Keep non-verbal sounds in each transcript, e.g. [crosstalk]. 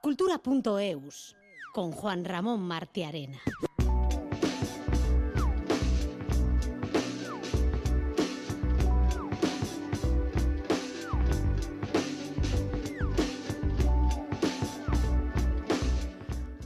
Cultura.eus con Juan Ramón Martiarena.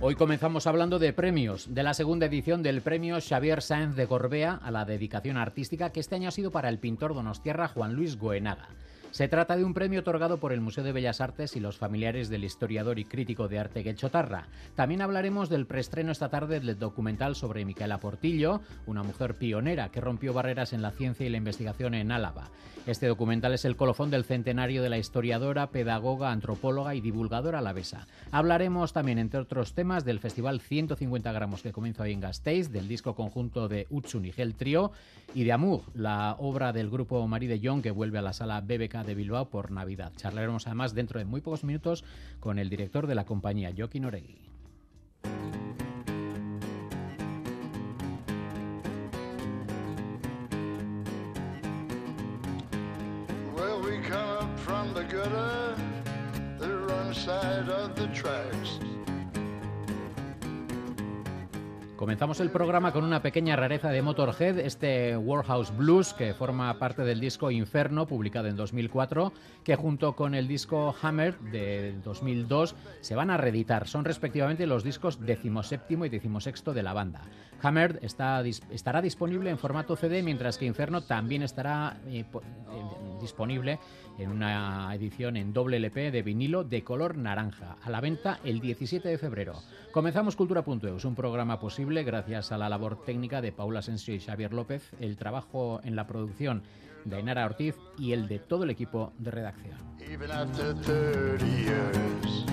Hoy comenzamos hablando de premios, de la segunda edición del premio Xavier Sáenz de Gorbea a la dedicación artística que este año ha sido para el pintor donostierra Juan Luis Goenaga. Se trata de un premio otorgado por el Museo de Bellas Artes y los familiares del historiador y crítico de arte Guechotarra. También hablaremos del preestreno esta tarde del documental sobre Micaela Portillo, una mujer pionera que rompió barreras en la ciencia y la investigación en Álava. Este documental es el colofón del centenario de la historiadora, pedagoga, antropóloga y divulgadora alavesa. Hablaremos también, entre otros temas, del Festival 150 gramos que comienza hoy en Gasteiz, del disco conjunto de Utsun y Gel Trio y de Amur, la obra del grupo Marie de Jong que vuelve a la sala BBK de Bilbao por Navidad. Charlaremos además dentro de muy pocos minutos con el director de la compañía, Joaquín Oregui. Comenzamos el programa con una pequeña rareza de Motorhead, este Warhouse Blues que forma parte del disco Inferno, publicado en 2004, que junto con el disco Hammer de 2002 se van a reeditar. Son respectivamente los discos decimoséptimo y decimosexto de la banda. Hammer está, estará disponible en formato CD, mientras que Inferno también estará eh, eh, disponible en una edición en doble LP de vinilo de color naranja, a la venta el 17 de febrero. Comenzamos Cultura.eus, un programa posible gracias a la labor técnica de Paula Asensio y Xavier López, el trabajo en la producción de Ainara Ortiz y el de todo el equipo de redacción. Even after 30 years.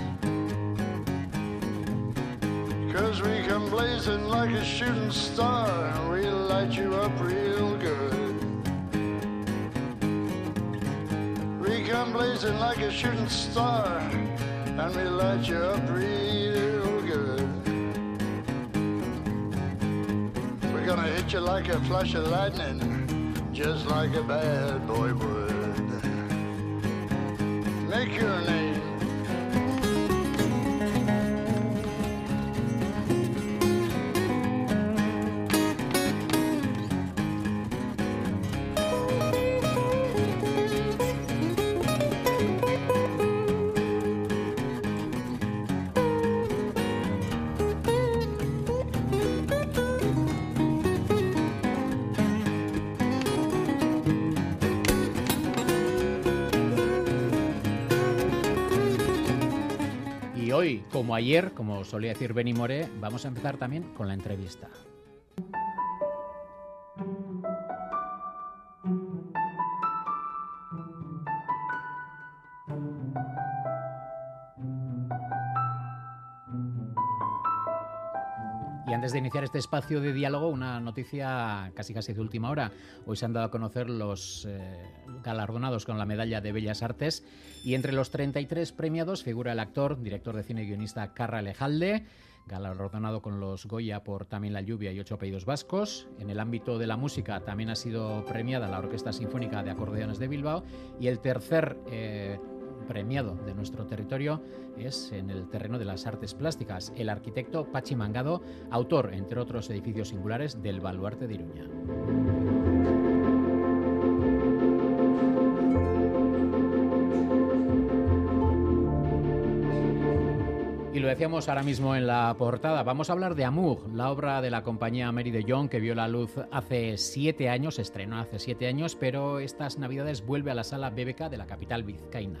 Cause we come blazing like a shooting star, and we'll light you up real good. We we gonna hit you like a flash of lightning, just like a bad boy would. Make your name. Como ayer, como solía decir Benny More, vamos a empezar también con la entrevista. Antes de iniciar este espacio de diálogo, una noticia casi casi de última hora. Hoy se han dado a conocer los eh, galardonados con la medalla de Bellas Artes y entre los 33 premiados figura el actor, director de cine y guionista Carra Lejalde, galardonado con los Goya por También la lluvia y ocho apellidos vascos. En el ámbito de la música también ha sido premiada la Orquesta Sinfónica de Acordeones de Bilbao y el tercer eh, premiado de nuestro territorio es en el terreno de las artes plásticas, el arquitecto Pachi Mangado, autor, entre otros edificios singulares, del Baluarte de Iruña. Lo decíamos ahora mismo en la portada. Vamos a hablar de Amour, la obra de la compañía Mary de Jong que vio la luz hace siete años, se estrenó hace siete años, pero estas navidades vuelve a la sala BBK de la capital vizcaína.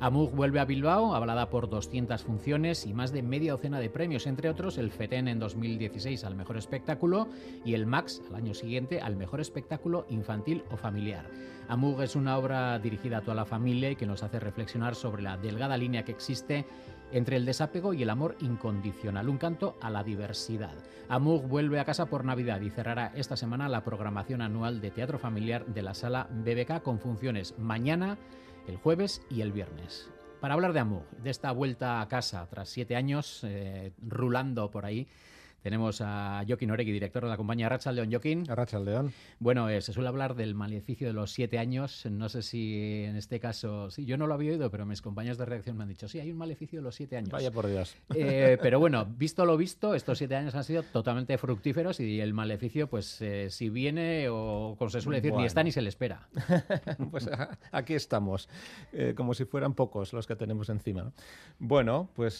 Amour vuelve a Bilbao, avalada por 200 funciones y más de media docena de premios, entre otros el FETEN en 2016 al mejor espectáculo y el MAX al año siguiente al mejor espectáculo infantil o familiar. Amour es una obra dirigida a toda la familia y que nos hace reflexionar sobre la delgada línea que existe entre el desapego y el amor incondicional, un canto a la diversidad. Amour vuelve a casa por Navidad y cerrará esta semana la programación anual de teatro familiar de la sala BBK con funciones mañana, el jueves y el viernes. Para hablar de Amour, de esta vuelta a casa tras siete años eh, rulando por ahí, Tenemos a Joaquín Oregui, director de la compañía Racha León. Joaquín. Racha León. Bueno, eh, se suele hablar del maleficio de los siete años. No sé si en este caso, sí, yo no lo había oído, pero mis compañeros de redacción me han dicho, sí, hay un maleficio de los siete años. Vaya por Dios. Eh, [laughs] pero bueno, visto lo visto, estos siete años han sido totalmente fructíferos y el maleficio, pues eh, si viene o, como se suele decir, Bueno. ni está ni se le espera. [laughs] pues a- aquí estamos, como si fueran pocos los que tenemos encima. ¿no? Bueno, pues,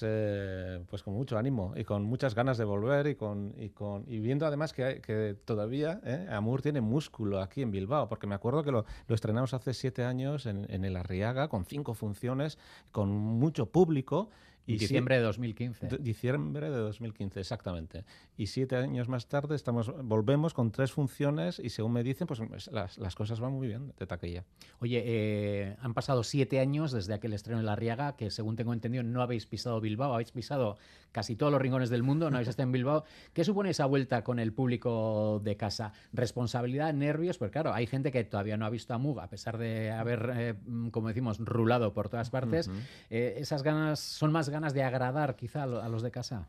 pues con mucho ánimo y con muchas ganas de volver y, con, y, con, y viendo además que, que todavía eh, Amur tiene músculo aquí en Bilbao, porque me acuerdo que lo, lo estrenamos hace siete años en, en el Arriaga con cinco funciones, con mucho público. Y diciembre de 2015. D- Diciembre de 2015, exactamente. Y siete años más tarde estamos, volvemos con tres funciones y según me dicen, pues las, las cosas van muy bien de taquilla. Oye, eh, han pasado siete años desde aquel estreno en La Riaga, que según tengo entendido no habéis pisado Bilbao, habéis pisado casi todos los rincones del mundo, no habéis estado en Bilbao. ¿Qué supone esa vuelta con el público de casa? ¿Responsabilidad, nervios? Pues claro, hay gente que todavía no ha visto a Mug, a pesar de haber, eh, como decimos, rulado por todas partes. Eh, ¿Esas ganas son más ganas de agradar quizá a lo- a los de casa?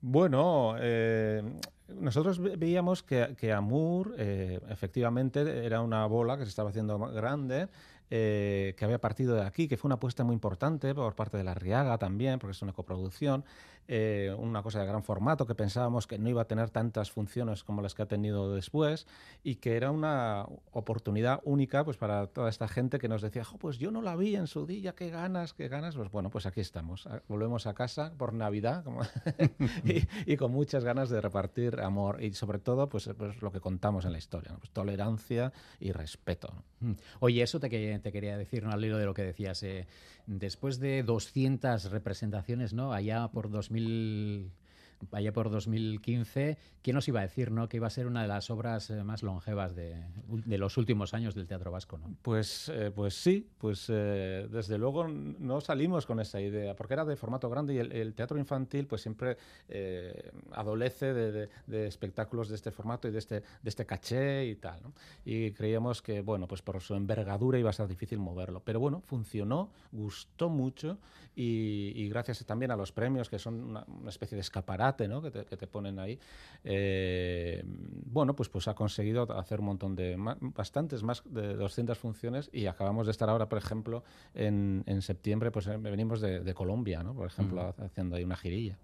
Bueno, eh, nosotros ve- veíamos que, que Amur eh, efectivamente era una bola que se estaba haciendo grande, eh, que había partido de aquí, que fue una apuesta muy importante por parte de la Riaga también, porque es una coproducción, eh, una cosa de gran formato que pensábamos que no iba a tener tantas funciones como las que ha tenido después y que era una oportunidad única pues para toda esta gente que nos decía, "Jo, pues yo no la vi en su día, qué ganas, qué ganas. Pues bueno, pues aquí estamos, a- volvemos a casa por Navidad como [laughs] y, y con muchas ganas de repartir amor y sobre todo pues, pues lo que contamos en la historia, ¿no? Pues tolerancia y respeto. ¿no? Mm. Oye, eso te, te quería decir, ¿no? al hilo de lo que decías. eh, después de 200 representaciones, ¿no? Allá por 2000, 2000 allá por 2015, ¿quién nos iba a decir, ¿no? Que iba a ser una de las obras eh, más longevas de, de los últimos años del teatro vasco, ¿no? Pues, eh, pues sí, pues eh, desde luego no salimos con esa idea, porque era de formato grande y el, el teatro infantil pues siempre eh, adolece de, de- de espectáculos de este formato y de este, de este caché y tal. ¿no? Y creíamos que, bueno, pues por su envergadura iba a ser difícil moverlo. Pero bueno, funcionó, gustó mucho y, y gracias también a los premios, que son una, una especie de escaparate ¿no? que, te, que te ponen ahí, eh, bueno, pues, pues ha conseguido hacer un montón de, bastantes más de 200 funciones y acabamos de estar ahora, por ejemplo, en, en septiembre, pues eh, venimos de, de Colombia, ¿no? Por ejemplo, haciendo ahí una girilla.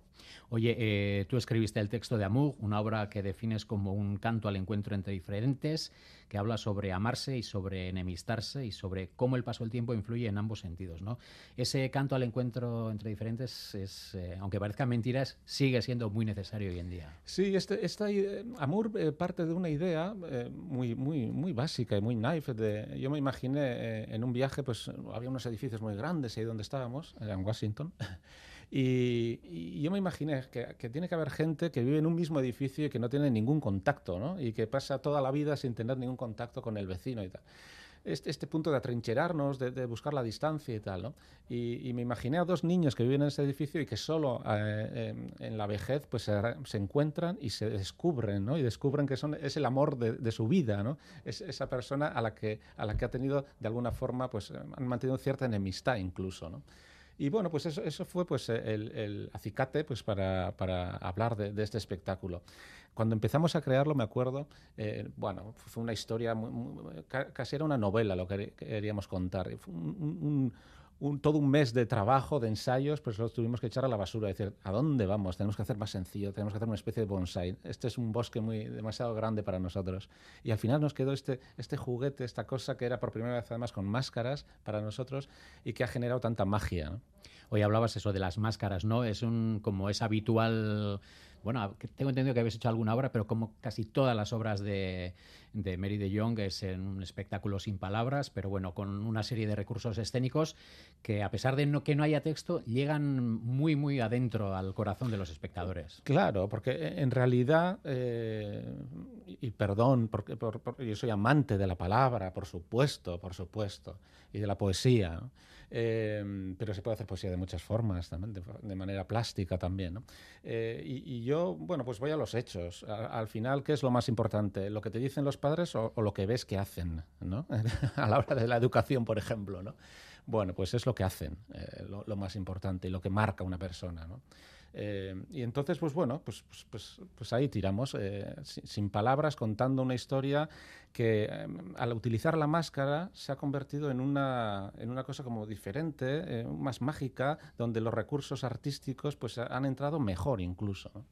Oye, eh, tú escribiste el texto de Amug, una obra que defines como un canto al encuentro entre diferentes, que habla sobre amarse y sobre enemistarse y sobre cómo el paso del tiempo influye en ambos sentidos. ¿no? Ese canto al encuentro entre diferentes, es, eh, aunque parezcan mentiras, sigue siendo muy necesario hoy en día. Sí, este, esta eh, parte de una idea muy, muy, muy básica y muy naive. De, yo me imaginé en un viaje, pues había unos edificios muy grandes ahí donde estábamos, en Washington. [laughs] Y, y yo me imaginé que, que tiene que haber gente que vive en un mismo edificio y que no tiene ningún contacto, ¿no? Y que pasa toda la vida sin tener ningún contacto con el vecino y tal. Este, este punto de atrincherarnos, de, de buscar la distancia y tal, ¿no? Y, y me imaginé a dos niños que viven en ese edificio y que solo eh, en, en la vejez pues se, se encuentran y se descubren, ¿no? Y descubren que son, es el amor de, de su vida, ¿no? Es esa persona a la que, a la que ha tenido de alguna forma, pues han mantenido cierta enemistad incluso, ¿no? Y bueno, pues eso, eso fue pues el, el acicate pues para, para hablar de, este espectáculo. Cuando empezamos a crearlo, me acuerdo, eh, bueno, fue una historia, casi era una novela lo que queríamos contar. Todo un mes de trabajo, de ensayos, pues lo tuvimos que echar a la basura. Decir, ¿a dónde vamos? Tenemos que hacer más sencillo, tenemos que hacer una especie de bonsai. Este es un bosque muy demasiado grande para nosotros. Y al final nos quedó este, este juguete, esta cosa que era por primera vez además con máscaras para nosotros y que ha generado tanta magia. Hoy hablabas eso de las máscaras, ¿no? Es un como es habitual. Bueno, tengo entendido que habéis hecho alguna obra, pero como casi todas las obras de, de Mary de Jong es en un espectáculo sin palabras, pero bueno, con una serie de recursos escénicos que a pesar de que no haya texto, llegan muy, muy adentro al corazón de los espectadores. Claro, porque en realidad, eh, y, perdón, porque, por- por- yo soy amante de la palabra, por supuesto, por supuesto, y de la poesía, ¿no? Eh, pero se puede hacer poesía de muchas formas también, de, de manera plástica también. ¿no? Eh, y, y yo, bueno, pues voy a los hechos. A- al final, ¿qué es lo más importante? ¿Lo que te dicen los padres o, o lo que ves que hacen? ¿no? [laughs] a la hora de la educación, por ejemplo. ¿no? Bueno, pues es lo que hacen, eh, lo, lo más importante y lo que marca una persona. ¿no? Eh, y entonces, pues bueno, pues, pues, pues, pues ahí tiramos, eh, sin, sin palabras, contando una historia que eh, al utilizar la máscara se ha convertido en una, en una cosa como diferente, eh, más mágica, donde los recursos artísticos pues han entrado mejor incluso. ¿no?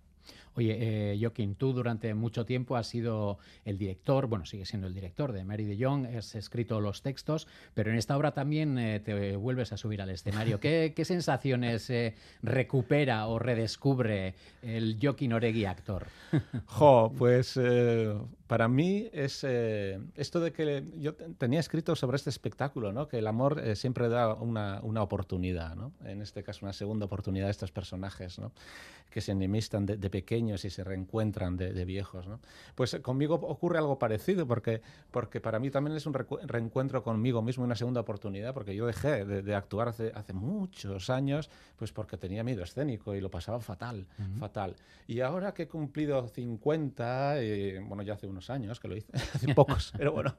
Oye, eh, Joaquín, tú durante mucho tiempo has sido el director, bueno, sigue siendo el director de Mary de Jong, has escrito los textos, pero en esta obra también eh, te vuelves a subir al escenario. ¿Qué, [laughs] qué sensaciones eh, recupera o redescubre el Joaquín Oregui actor? Jo, pues eh, para mí es eh, esto de que yo te- tenía escrito sobre este espectáculo, ¿no? que el amor eh, siempre da una, una oportunidad, ¿no? en este caso una segunda oportunidad a estos personajes ¿no? que se enemistan de, de pequeños y se reencuentran de, de viejos. ¿no? Pues eh, conmigo ocurre algo parecido, porque, porque para mí también es un reencuentro conmigo mismo, una segunda oportunidad, porque yo dejé de, de actuar hace, hace muchos años, pues porque tenía miedo escénico y lo pasaba fatal, fatal. Y ahora que he cumplido 50, eh, bueno, ya hace unos años que lo hice, [laughs] hace pocos, [laughs] pero bueno,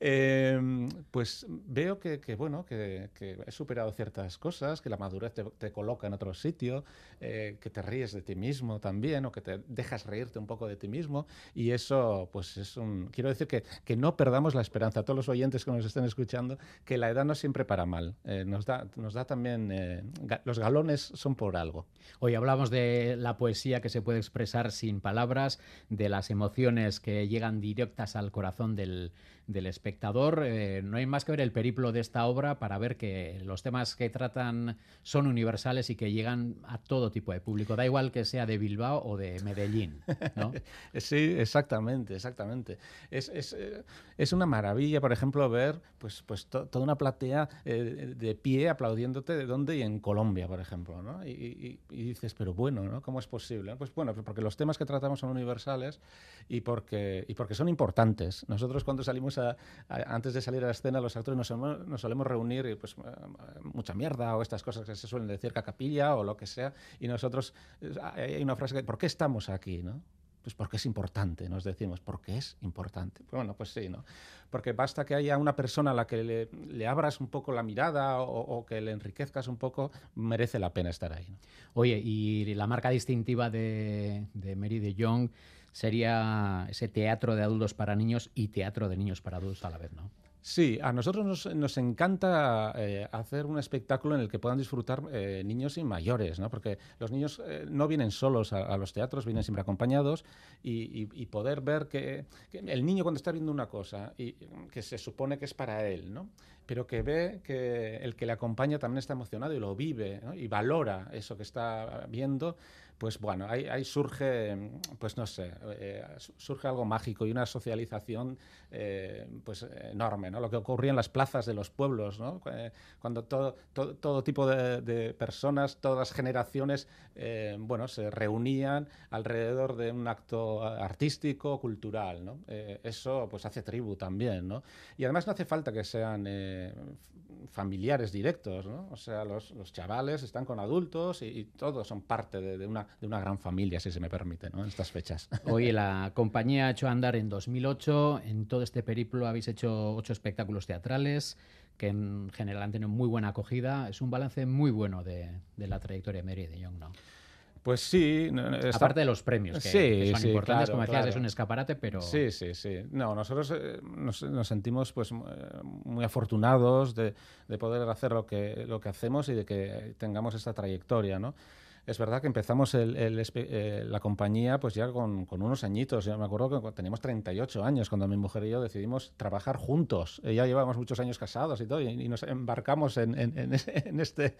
eh, pues veo que, que, bueno, que, que he superado ciertas cosas, que la madurez te, te coloca en otro sitio, eh, que te ríes de ti mismo también, o que te dejas reírte un poco de ti mismo, y eso, pues es un... Quiero decir que, que no perdamos la esperanza, a todos los oyentes que nos estén escuchando, que la edad no siempre para mal, eh, nos, da, nos da también... eh, ga- los galones son por algo. Hoy hablamos de la poesía que se puede expresar sin palabras, de las emociones que llegan directas al corazón del, del espectador. Eh, no hay más que ver el periplo de esta obra para ver que los temas que tratan son universales y que llegan a todo tipo de público. Da igual que sea de Bilbao o de Medellín. [laughs] Sí, exactamente, exactamente. Es, es, eh, es una maravilla, por ejemplo, ver pues, pues to- toda una platea eh, de pie aplaudiéndote de dónde y en Colombia, por ejemplo, ¿no? Y, y- y dices, pero bueno, ¿no? ¿Cómo es posible? Pues bueno, porque los temas que tratamos son universales y porque, y porque son importantes. Nosotros cuando salimos antes de salir a la escena, los actores nos, solemos- reunir y pues eh, mucha mierda o estas cosas que se suelen decir, cacapilla o lo que sea, y nosotros, eh, hay una frase que, ¿por qué estamos aquí, no? Pues porque es importante, nos decimos, porque es importante. Pues bueno, pues sí, ¿no? Porque basta que haya una persona a la que le, le abras un poco la mirada o, o que le enriquezcas un poco, merece la pena estar ahí. ¿no? Oye, y la marca distintiva de, de Mary de Jong sería ese teatro de adultos para niños y teatro de niños para adultos a la vez, ¿no? Sí, a nosotros nos, encanta eh, hacer un espectáculo en el que puedan disfrutar eh, niños y mayores, ¿no? porque los niños eh, no vienen solos a, los teatros, vienen siempre acompañados y poder ver que, que el niño cuando está viendo una cosa y que se supone que es para él, ¿no? Pero que ve que el que le acompaña también está emocionado y lo vive ¿no? y valora eso que está viendo, pues bueno, ahí, ahí surge, pues no sé, eh, su- surge algo mágico y una socialización eh, pues enorme, ¿no? Lo que ocurría en las plazas de los pueblos, ¿no? Eh, Cuando todo, todo, todo tipo de, de personas, todas las generaciones, eh, bueno, se reunían alrededor de un acto artístico, cultural, ¿no? Eh, eso pues hace tribu también, ¿no? Y además no hace falta que sean familiares directos. O sea, los, los chavales están con adultos y, todos son parte de, una, de una gran familia, si se me permite, ¿no? En estas fechas. [laughs] Oye, la compañía ha hecho andar en 2008. En todo este periplo habéis hecho ocho espectáculos teatrales que en general han tenido muy buena acogida. Es un balance muy bueno de, la trayectoria de Mary de Jong, ¿no? Pues sí. está- Aparte de los premios, que, Sí, que son sí, importantes, claro, como decías, claro. es un escaparate, pero... Sí, sí, sí. No, nosotros eh, nos, nos sentimos pues eh, muy afortunados de, de poder hacer lo que, lo que hacemos y de que tengamos esta trayectoria, ¿no? Es verdad que empezamos el- el eh, la compañía pues ya con, con unos añitos. Yo me acuerdo que teníamos 38 años cuando mi mujer y yo decidimos trabajar juntos. Eh, ya llevábamos muchos años casados y todo, y, y nos embarcamos en, en- en [laughs] en este,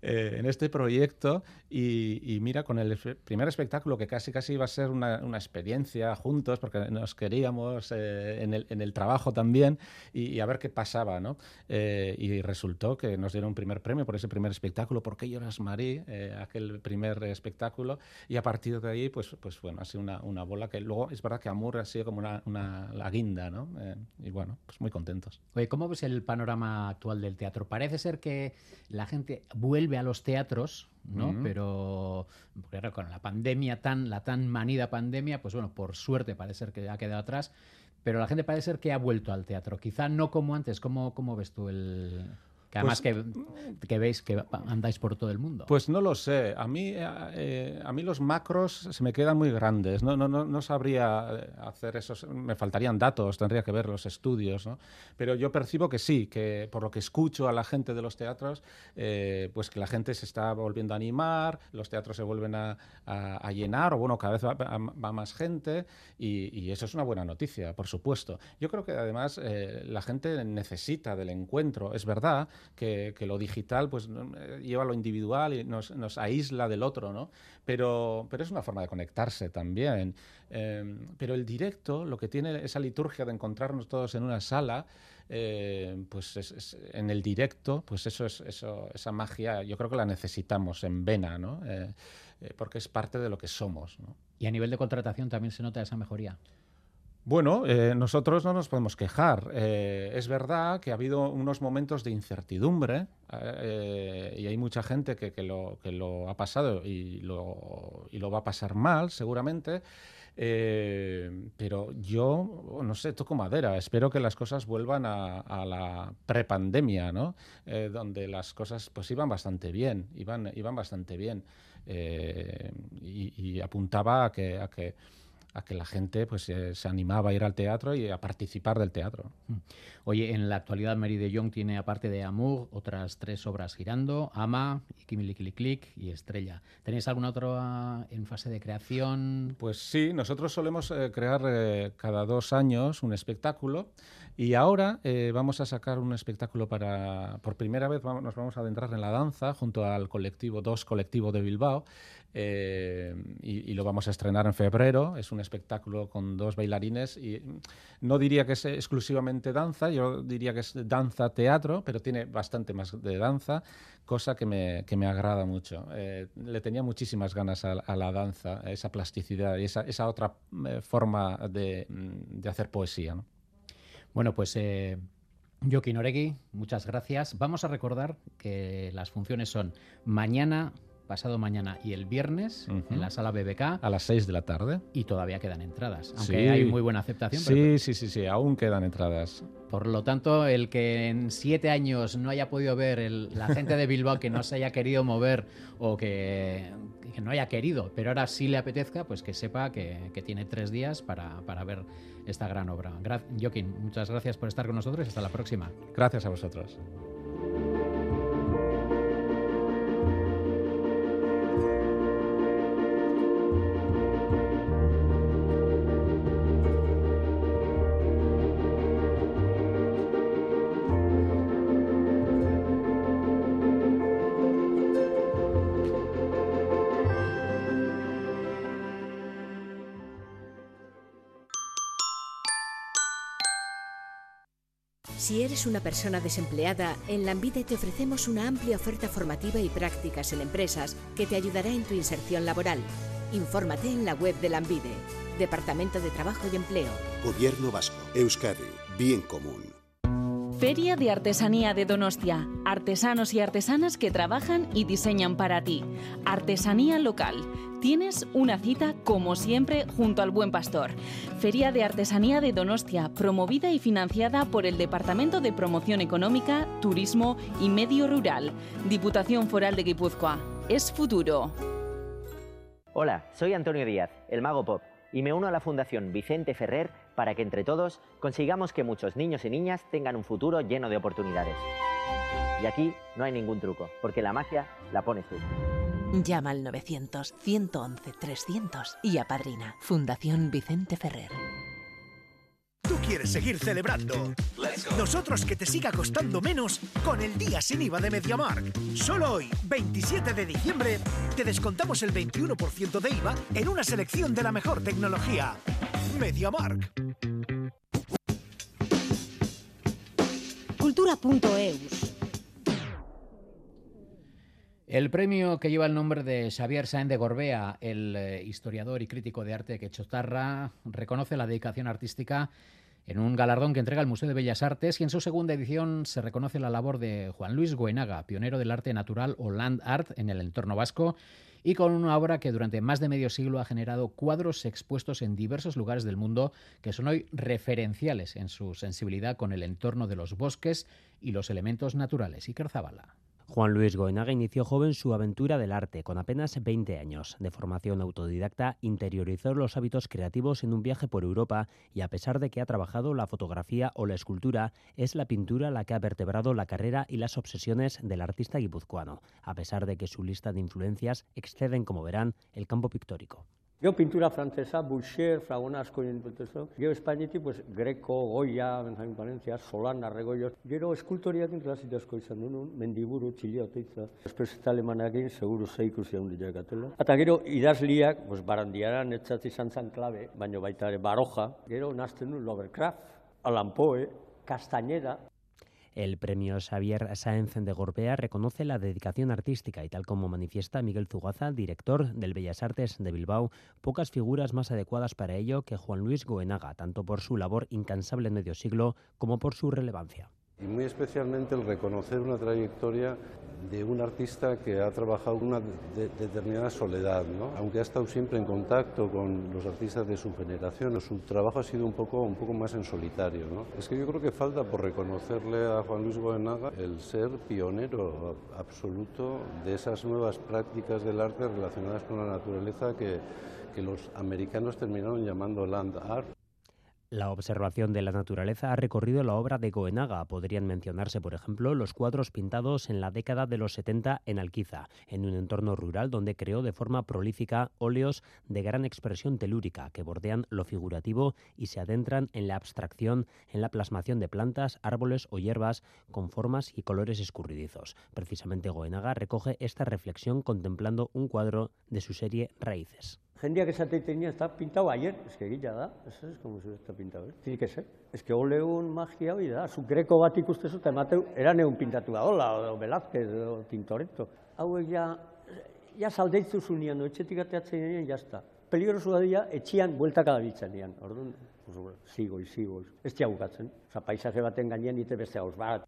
eh, en este proyecto. Y, y mira, con el primer espectáculo, que casi casi iba a ser una, una experiencia juntos, porque nos queríamos eh, en, el, en el trabajo también, y, y a ver qué pasaba, ¿no? Y resultó que nos dieron un primer premio por ese primer espectáculo, ¿Por qué lloras, Marí? Eh, primer espectáculo. Y a partir de ahí, pues, pues bueno, ha sido una, una bola que luego es verdad que Amur ha sido como una, una la guinda, ¿no? Eh, y bueno, pues muy contentos. Oye, ¿cómo ves el panorama actual del teatro? Parece ser que la gente vuelve a los teatros, ¿no? Ujú. Pero ahora con la pandemia tan, la tan manida pandemia, pues bueno, por suerte parece ser que ha quedado atrás. Pero la gente parece ser que ha vuelto al teatro. Quizá no como antes. ¿Cómo, cómo ves tú el, Que además Pues- que, que veis que andáis por todo el mundo. Pues no lo sé. A mí, eh, eh, a mí los macros se me quedan muy grandes. No, no, no, no sabría eh, hacer esos. Me faltarían datos, tendría que ver los estudios. ¿no? Pero yo percibo que sí, que por lo que escucho a la gente de los teatros, eh, pues que la gente se está volviendo a animar, los teatros se vuelven a, a- a llenar, o bueno, cada vez va, va- va más gente, y, y eso es una buena noticia, por supuesto. Yo creo que además eh, la gente necesita del encuentro. Es verdad que, que lo digital pues eh, lleva lo individual y nos, nos aísla del otro, ¿no? Pero, pero es una forma de conectarse también. Eh, pero el directo, lo que tiene esa liturgia de encontrarnos todos en una sala, eh, pues es- es- en el directo, pues eso es eso, esa magia, yo creo que la necesitamos en vena, ¿no? Eh, eh, porque es parte de lo que somos, ¿no? Y a nivel de contratación también se nota esa mejoría. Bueno, eh, nosotros no nos podemos quejar. Eh, es verdad que ha habido unos momentos de incertidumbre eh, y hay mucha gente que, lo, ha pasado y lo, va a pasar mal, seguramente. Pero yo, no sé, toco madera. Espero que las cosas vuelvan a, a la prepandemia, ¿no? Donde las cosas pues iban bastante bien, iban, bastante bien. Y, y apuntaba a que, a que a que la gente pues eh, se animaba a ir al teatro y a participar del teatro. Oye, en la actualidad Mary de Jong tiene, aparte de Amour, otras tres obras girando, Ama, Click y Estrella. ¿Tenéis alguna otra en fase de creación? Pues sí, nosotros solemos eh, crear eh, cada dos años un espectáculo y ahora eh, vamos a sacar un espectáculo para, por primera vez vamos- nos vamos a adentrar en la danza junto al colectivo, dos colectivo de Bilbao eh, y, y lo vamos a estrenar en febrero. Es un espectáculo con dos bailarines y no diría que es exclusivamente danza, yo diría que es danza-teatro, pero tiene bastante más de danza, cosa que me, que me agrada mucho. Eh, le tenía muchísimas ganas a, a la danza, a esa plasticidad y esa, esa otra eh, forma de, mm, de hacer poesía. ¿no? Bueno, pues eh, Joaquín Oregui, muchas gracias. Vamos a recordar que las funciones son mañana, pasado mañana y el viernes en la sala BBK A las seis de la tarde. y todavía quedan entradas, aunque Sí. hay muy buena aceptación. pero- Sí, sí, sí, sí, aún quedan entradas. por lo tanto, el que en siete años no haya podido ver el- la gente de Bilbao que no se haya querido mover o que, que no haya querido, pero ahora sí le apetezca, pues que sepa que, que tiene tres días para, para ver esta gran obra. Gra Joaquín, muchas gracias por estar con nosotros y hasta la próxima. Gracias a vosotros. Una persona desempleada, en Lambide te ofrecemos una amplia oferta formativa y prácticas en empresas que te ayudará en tu inserción laboral. Infórmate en la web de Lambide, Departamento de Trabajo y Empleo. Gobierno Vasco. Euskadi. Bien común. Feria de Artesanía de Donostia. Artesanos y artesanas que trabajan y diseñan para ti. Artesanía local. Tienes una cita, como siempre, junto al Buen Pastor. Feria de Artesanía de Donostia, promovida y financiada por el Departamento de Promoción Económica, Turismo y Medio Rural. Diputación Foral de Guipúzcoa. Es futuro. Hola, soy Antonio Díaz, el mago pop, y me uno a la Fundación Vicente Ferrer para que entre todos consigamos que muchos niños y niñas tengan un futuro lleno de oportunidades. Y aquí no hay ningún truco, porque la magia la pones tú. Llama al 900-111-300 y apadrina. Fundación Vicente Ferrer. Tú quieres seguir celebrando. Nosotros que te siga costando menos con el día sin IVA de MediaMark. Solo hoy, 27 de diciembre, te descontamos el 21% de IVA en una selección de la mejor tecnología. MediaMark. Cultura.eus. El premio que lleva el nombre de Xavier Sáenz de Gorbea, el eh, historiador y crítico de arte quechotarra, reconoce la dedicación artística en un galardón que entrega el Museo de Bellas Artes y en su segunda edición se reconoce la labor de Juan Luis Goenaga, pionero del arte natural o land art en el entorno vasco y con una obra que durante más de medio siglo ha generado cuadros expuestos en diversos lugares del mundo que son hoy referenciales en su sensibilidad con el entorno de los bosques y los elementos naturales. Iker Zabala. Juan Luis Goenaga inició joven su aventura del arte con apenas 20 años. De formación autodidacta, interiorizó los hábitos creativos en un viaje por Europa y a pesar de que ha trabajado la fotografía o la escultura, es la pintura la que ha vertebrado la carrera y las obsesiones del artista guipuzcoano, a pesar de que su lista de influencias exceden, como verán, el campo pictórico. Gero pintura frantzesa, Boucher, Fragona asko nintutezo. Gero Espainetik, pues, Greco, Goya, Benjamin Valencia, Solana, Regoios. Gero eskultoriakin klasite asko izan duen, Mendiburu, Txilio, Teitza. Espresita alemanakin, seguru ze ikusi handi jakatela. Eta gero idazliak, pues, barandiara netzat izan zan klabe, baino baita ere Baroja. Gero nazten du Lovecraft, Alan Poe, Castañeda, El premio Xavier Sáenz de Gorbea reconoce la dedicación artística y tal como manifiesta Miguel Zugaza, director del Bellas Artes de Bilbao, pocas figuras más adecuadas para ello que Juan Luis Goenaga, tanto por su labor incansable en medio siglo como por su relevancia. Y muy especialmente el reconocer una trayectoria de un artista que ha trabajado una de, determinada soledad, ¿no? aunque ha estado siempre en contacto con los artistas de su generación, su trabajo ha sido un poco, un poco más en solitario. ¿no? Es que yo creo que falta por reconocerle a Juan Luis Goenaga el ser pionero absoluto de esas nuevas prácticas del arte relacionadas con la naturaleza que, que los americanos terminaron llamando land art. La observación de la naturaleza ha recorrido la obra de Goenaga. Podrían mencionarse, por ejemplo, los cuadros pintados en la década de los 70 en Alquiza, en un entorno rural donde creó de forma prolífica óleos de gran expresión telúrica que bordean lo figurativo y se adentran en la abstracción, en la plasmación de plantas, árboles o hierbas con formas y colores escurridizos. Precisamente Goenaga recoge esta reflexión contemplando un cuadro de su serie Raíces. Jendeak esate tenía, está pintado ayer, es que gila da, ez es como si está pintado, eh? tiene que ser. Es que oleun magia hori da, zu greko bat ikustezu, eta emateu, eran egun pintatu da, hola, o Velázquez, o Tintoretto. Hauek ja, ja saldeitzu zunean, etxetik ateatzen denean, jazta. Peligrosua dira, etxian bueltaka da bitzen dian, orduan, zigoiz, zigoiz. Ez bukatzen, oza, paisaje baten gainean ite beste haus bat.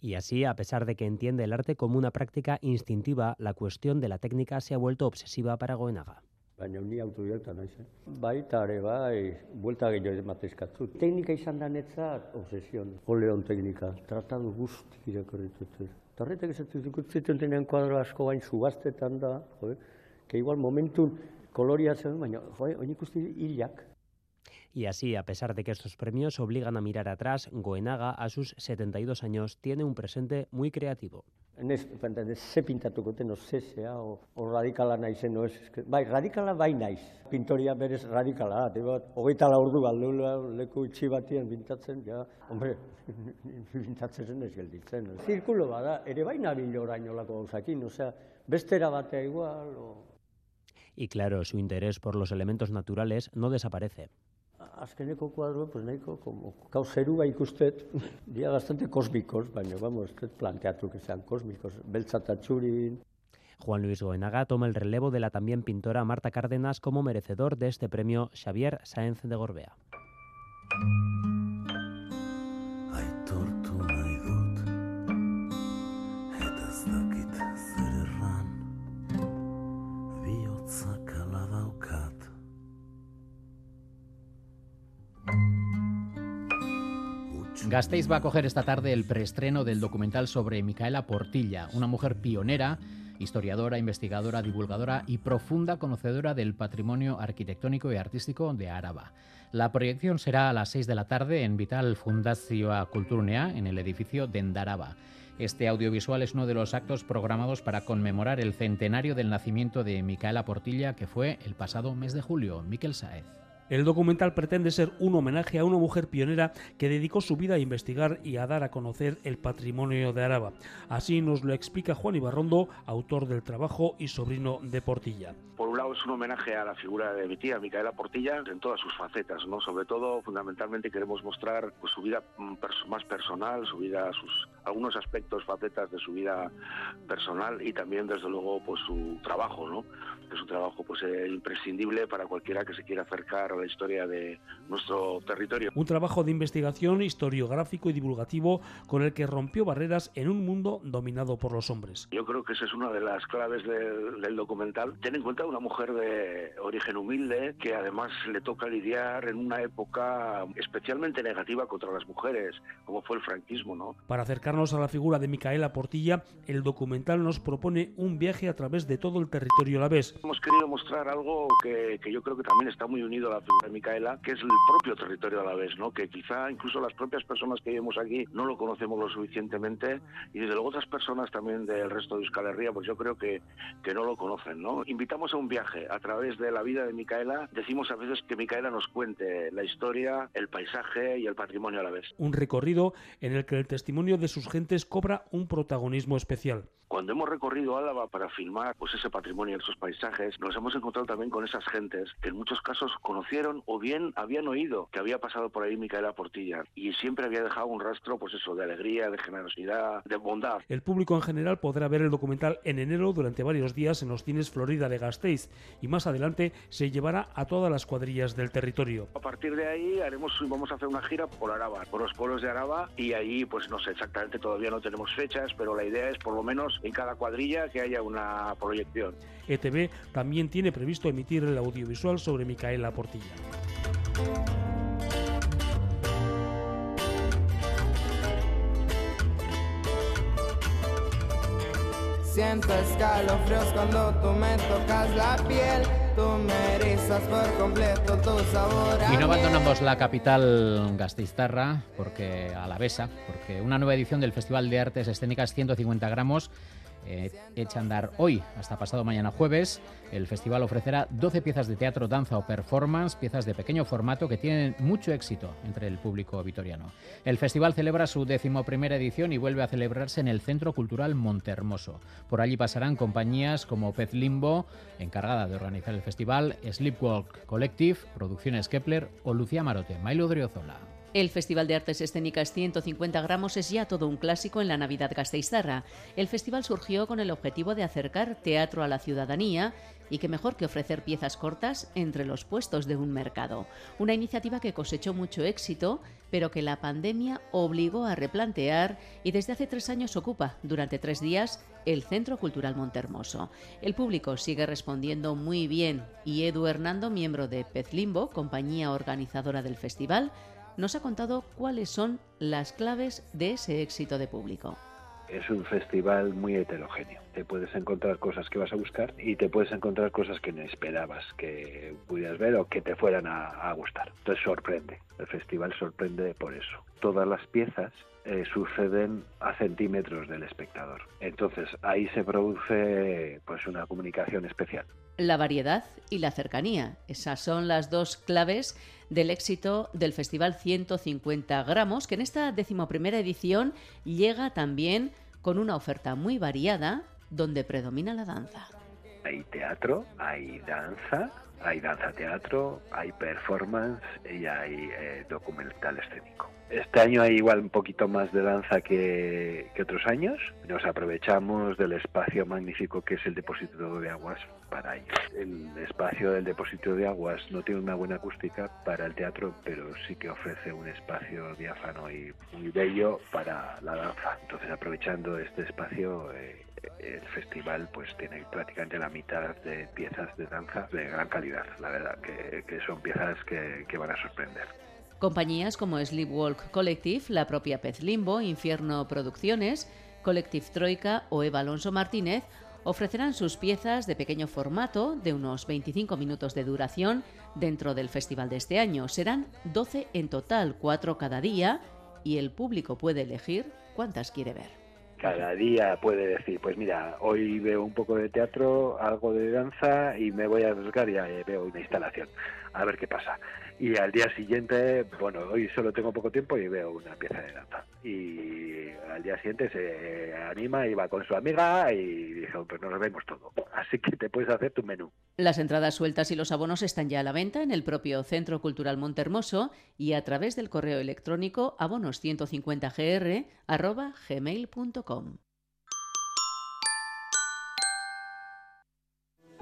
Y así, a pesar de que entiende el arte como una práctica instintiva, la cuestión de la técnica se ha vuelto obsesiva para Goenaga. Baina ni autodidakta naiz, eh? Bai, eta ere, bai, buelta gehiago ematezkatzu. Teknika izan da netzat, obsesion, oleon teknika, tratadu guzti irakorritut. Eta horretak esatzen ikutzen denean kuadro asko bain subaztetan da, jo, que igual momentun koloria zen, baina, jo, oin ikusti hilak. Y así, a pesar de que estos premios obligan a mirar atrás, Goenaga, a sus 72 años, tiene un presente muy creativo. Nez, ze pintatuko ten, o zesea, o, o radikala naizen, o ez, bai, radikala bai naiz. Pintoria berez radikala, da, bat, hogeita la ordu galdula, leku itxi batien pintatzen, ja, hombre, [laughs] pintatzen zen ez gelditzen. Zirkulo bada, ere bai nabil oraino lako gauzakin, osea, bestera batea igual, o... Y claro, su interés por los elementos naturales no desaparece. Azkeneko kuadro, pues nahiko, como, gau zerua ikustet, dia bastante kosmikos, baina, vamos, planteatu que sean kosmikos, beltza eta txurin. Juan Luis Goenaga toma el relevo de la también pintora Marta Cárdenas como merecedor de este premio Xavier Sáenz de Gorbea. Gasteiz va a coger esta tarde el preestreno del documental sobre Micaela Portilla, una mujer pionera, historiadora, investigadora, divulgadora y profunda conocedora del patrimonio arquitectónico y artístico de Araba. La proyección será a las 6 de la tarde en Vital Fundazioa Kulturnea, en el edificio de Endaraba. Este audiovisual es uno de los actos programados para conmemorar el centenario del nacimiento de Micaela Portilla, que fue el pasado mes de julio. Miquel Saez. El documental pretende ser un homenaje a una mujer pionera que dedicó su vida a investigar y a dar a conocer el patrimonio de Araba. Así nos lo explica Juan Ibarrondo, autor del trabajo y sobrino de Portilla. Por un lado es un homenaje a la figura de mi tía, Micaela Portilla, en todas sus facetas, ¿no? Sobre todo, fundamentalmente, queremos mostrar pues, su vida más personal, su vida, algunos aspectos, facetas de su vida personal y también, desde luego, pues su trabajo, ¿no? Es un trabajo pues eh, imprescindible para cualquiera que se quiera acercar a la historia de nuestro territorio. Un trabajo de investigación historiográfico y divulgativo con el que rompió barreras en un mundo dominado por los hombres. Yo creo que esa es una de las claves del, del documental. Ten en cuenta una mujer de origen humilde que además le toca lidiar en una época especialmente negativa contra las mujeres, como fue el franquismo, ¿no? Para acercarnos a la figura de Micaela Portilla, el documental nos propone un viaje a través de todo el territorio alavés. Hemos querido mostrar algo que, que yo creo que también está muy unido a la figura de Micaela, que es el propio territorio alavés, ¿no? Que quizá incluso las propias personas que vivimos aquí no lo conocemos lo suficientemente y desde luego otras personas también del resto de Euskal Herria, pues yo creo que, que no lo conocen, ¿no? Invitamos a un viaje a través de la vida de Micaela. Decimos a veces que Micaela nos cuente la historia, el paisaje y el patrimonio a la vez. Un recorrido en el que el testimonio de sus gentes cobra un protagonismo especial. Cuando hemos recorrido Álava para filmar pues ese patrimonio, esos paisajes, nos hemos encontrado también con esas gentes que en muchos casos conocieron o bien habían oído que había pasado por ahí Micaela Portilla y siempre había dejado un rastro, pues eso, de alegría, de generosidad, de bondad. El público en general podrá ver el documental en enero durante varios días en los cines Florida de Gasteiz y más adelante se llevará a todas las cuadrillas del territorio. A partir de ahí haremos, vamos a hacer una gira por Araba, por los pueblos de Araba y ahí, pues no sé exactamente, todavía no tenemos fechas, pero la idea es por lo menos en cada cuadrilla que haya una proyección. ETV también tiene previsto emitir el audiovisual sobre Micaela Portilla. Siento escalofríos cuando tú me tocas la piel. Y no abandonamos la capital gasteiztarra, porque a la besa, porque una nueva edición del Festival de Artes Escénicas 150 gramos eh, echa a andar hoy hasta pasado mañana jueves. El festival ofrecerá 12 piezas de teatro, danza o performance, piezas de pequeño formato que tienen mucho éxito entre el público vitoriano. El festival celebra su decimoprimera edición y vuelve a celebrarse en el Centro Cultural Montermoso. Por allí pasarán compañías como Pez Limbo, encargada de organizar el festival, Sleepwalk Collective, Producciones Kepler o Lucía Marote, Mailo Driozola. El Festival de Artes Escénicas 150 gramos es ya todo un clásico en la Navidad gasteiztarra. El festival surgió con el objetivo de acercar teatro a la ciudadanía y que mejor que ofrecer piezas cortas entre los puestos de un mercado. Una iniciativa que cosechó mucho éxito, pero que la pandemia obligó a replantear y desde hace tres años ocupa durante tres días el Centro Cultural Montermoso. El público sigue respondiendo muy bien y Edu Hernando, miembro de Pez Limbo, compañía organizadora del festival, nos ha contado cuáles son las claves de ese éxito de público. Es un festival muy heterogéneo. Te puedes encontrar cosas que vas a buscar y te puedes encontrar cosas que no esperabas que pudieras ver o que te fueran a, gustar. Entonces sorprende. El festival sorprende por eso. Todas las piezas eh, suceden a centímetros del espectador. Entonces ahí se produce pues una comunicación especial. La variedad y la cercanía. Esas son las dos claves del éxito del Festival 150 gramos, que en esta decimoprimera edición llega también con una oferta muy variada donde predomina la danza. Hay teatro, hay danza, hay danza teatro, hay performance y hay eh, documental escénico. Este año hay igual un poquito más de danza que otros años. Nos aprovechamos del espacio magnífico que es el depósito de aguas para ello. El espacio del depósito de aguas no tiene una buena acústica para el teatro, pero sí que ofrece un espacio diáfano y muy bello para la danza. Entonces, aprovechando este espacio, eh, el festival pues tiene prácticamente la mitad de piezas de danza de gran calidad, la verdad, que, que son piezas que, que van a sorprender. Compañías como Sleepwalk Collective, la propia Pez Limbo, Infierno Producciones, Collective Troika o Eva Alonso Martínez ofrecerán sus piezas de pequeño formato, de unos 25 minutos de duración, dentro del festival de este año. Serán 12 en total, 4 cada día, y el público puede elegir cuántas quiere ver. Cada día puede decir, pues mira, hoy veo un poco de teatro, algo de danza y me voy a arriesgar y eh, veo una instalación, a ver qué pasa. Y al día siguiente, bueno, hoy solo tengo poco tiempo y veo una pieza de danza. Y al día siguiente se anima y va con su amiga y dice, pues nos vemos todo. [laughs] Así que te puedes hacer tu menú. Las entradas sueltas y los abonos están ya a la venta en el propio Centro Cultural Montermoso y a través del correo electrónico abonos150gr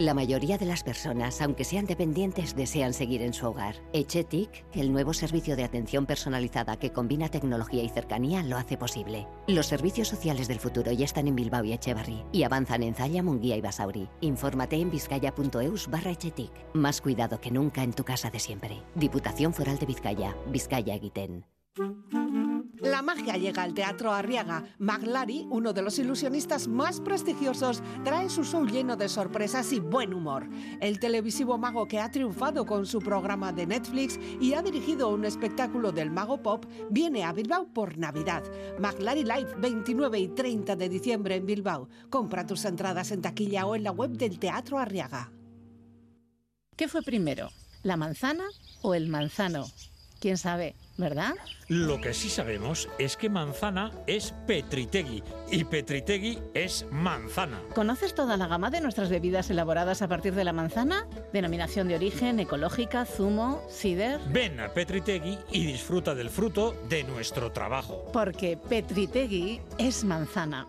La mayoría de las personas, aunque sean dependientes, desean seguir en su hogar. Echetic, el nuevo servicio de atención personalizada que combina tecnología y cercanía, lo hace posible. Los servicios sociales del futuro ya están en Bilbao y Echevarri y avanzan en Zalla, Munguía y Basauri. Infórmate en vizcaya.eus barra Echetic. Más cuidado que nunca en tu casa de siempre. Diputación Foral de Vizcaya. Vizcaya Egiten. La magia llega al Teatro Arriaga. Maglari, uno de los ilusionistas más prestigiosos, trae su show lleno de sorpresas y buen humor. El televisivo mago que ha triunfado con su programa de Netflix y ha dirigido un espectáculo del mago pop viene a Bilbao por Navidad. Maglari Live, 29 y 30 de diciembre en Bilbao. Compra tus entradas en taquilla o en la web del Teatro Arriaga. ¿Qué fue primero, la manzana o el manzano? ¿Quién sabe, verdad? Lo que sí sabemos es que manzana es Petritegui y Petritegui es manzana. ¿Conoces toda la gama de nuestras bebidas elaboradas a partir de la manzana? Denominación de origen, ecológica, zumo, cider. Ven a Petritegui y disfruta del fruto de nuestro trabajo. Porque Petritegui es manzana.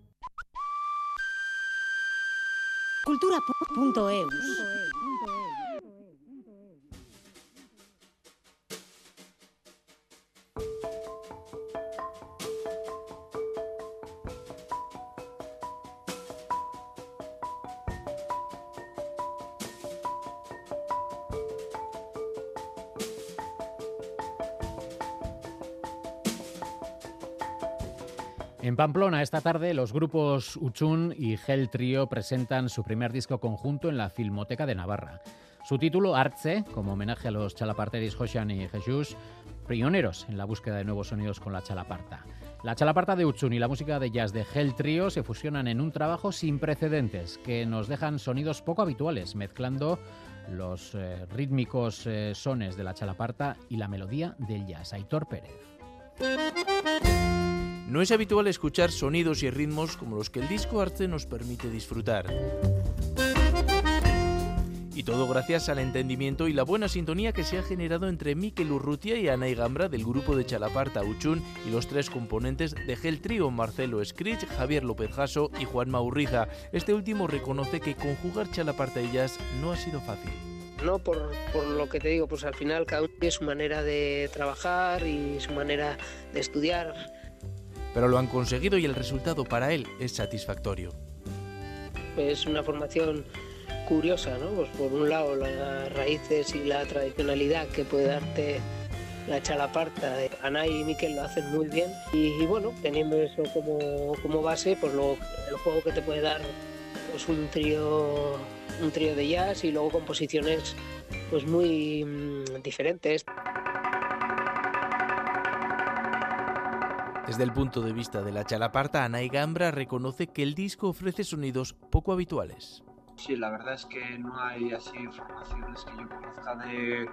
Cultura.eus. Pamplona, esta tarde, los grupos Uchun y Gel Trio presentan su primer disco conjunto en la Filmoteca de Navarra. Su título, Arce, como homenaje a los chalaparteris Joshan y Jesús, pioneros en la búsqueda de nuevos sonidos con la chalaparta. La chalaparta de Uchun y la música de jazz de Gel Trio se fusionan en un trabajo sin precedentes que nos dejan sonidos poco habituales, mezclando los eh, rítmicos eh, sones de la chalaparta y la melodía del jazz. Aitor Pérez. No es habitual escuchar sonidos y ritmos como los que el disco arte nos permite disfrutar. Y todo gracias al entendimiento y la buena sintonía que se ha generado entre Mikel Urrutia y Anay Gambra del grupo de Chalaparta Uchun y los tres componentes de Gel Trio, Marcelo Scritch, Javier López Jasso y Juan Maurriza. Este último reconoce que conjugar Chalaparta y jazz no ha sido fácil. No, por, por, lo que te digo, pues al final cada uno tiene su manera de trabajar y su manera de estudiar pero lo han conseguido y el resultado para él es satisfactorio. Es una formación curiosa, ¿no? Pues por un lado las raíces y la tradicionalidad que puede darte la chalaparta. Ana y Miquel lo hacen muy bien y, bueno, teniendo eso como, como base, pues lo, el juego que te puede dar pues un trío un trío de jazz y luego composiciones pues muy mmm, diferentes. Desde el punto de vista de la chalaparta, Ana y Gambra reconoce que el disco ofrece sonidos poco habituales. Sí, la verdad es que no hay así formaciones que yo conozca de, de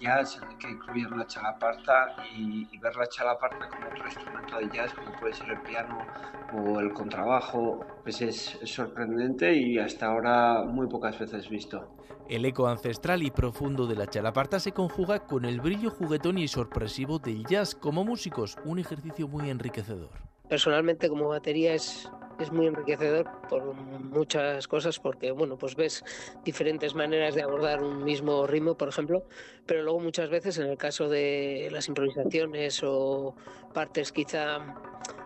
jazz que incluyan la chalaparta y, y, ver la chalaparta como otro instrumento de jazz, como puede ser el piano o el contrabajo, pues es, es sorprendente y hasta ahora muy pocas veces visto. El eco ancestral y profundo de la chalaparta se conjuga con el brillo juguetón y sorpresivo del jazz como músicos, un ejercicio muy enriquecedor. Personalmente como batería es, es muy enriquecedor por muchas cosas porque bueno pues ves diferentes maneras de abordar un mismo ritmo por ejemplo pero luego muchas veces en el caso de las improvisaciones o partes quizá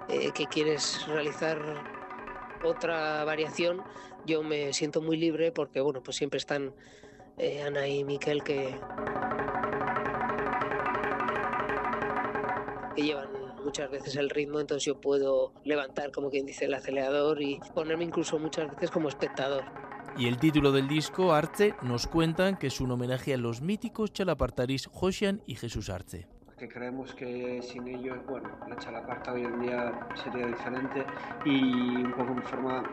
eh, que quieres realizar otra variación yo me siento muy libre porque bueno pues siempre están eh, Ana y Miquel que que llevan muchas veces el ritmo, entonces yo puedo levantar, como quien dice, el acelerador y ponerme incluso muchas veces como espectador. Y el título del disco, Arce, nos cuentan que es un homenaje a los míticos chalapartaris Josian y Jesús Arce que creemos que sin ellos, bueno, la chalaparta hoy en día sería diferente y un poco en forma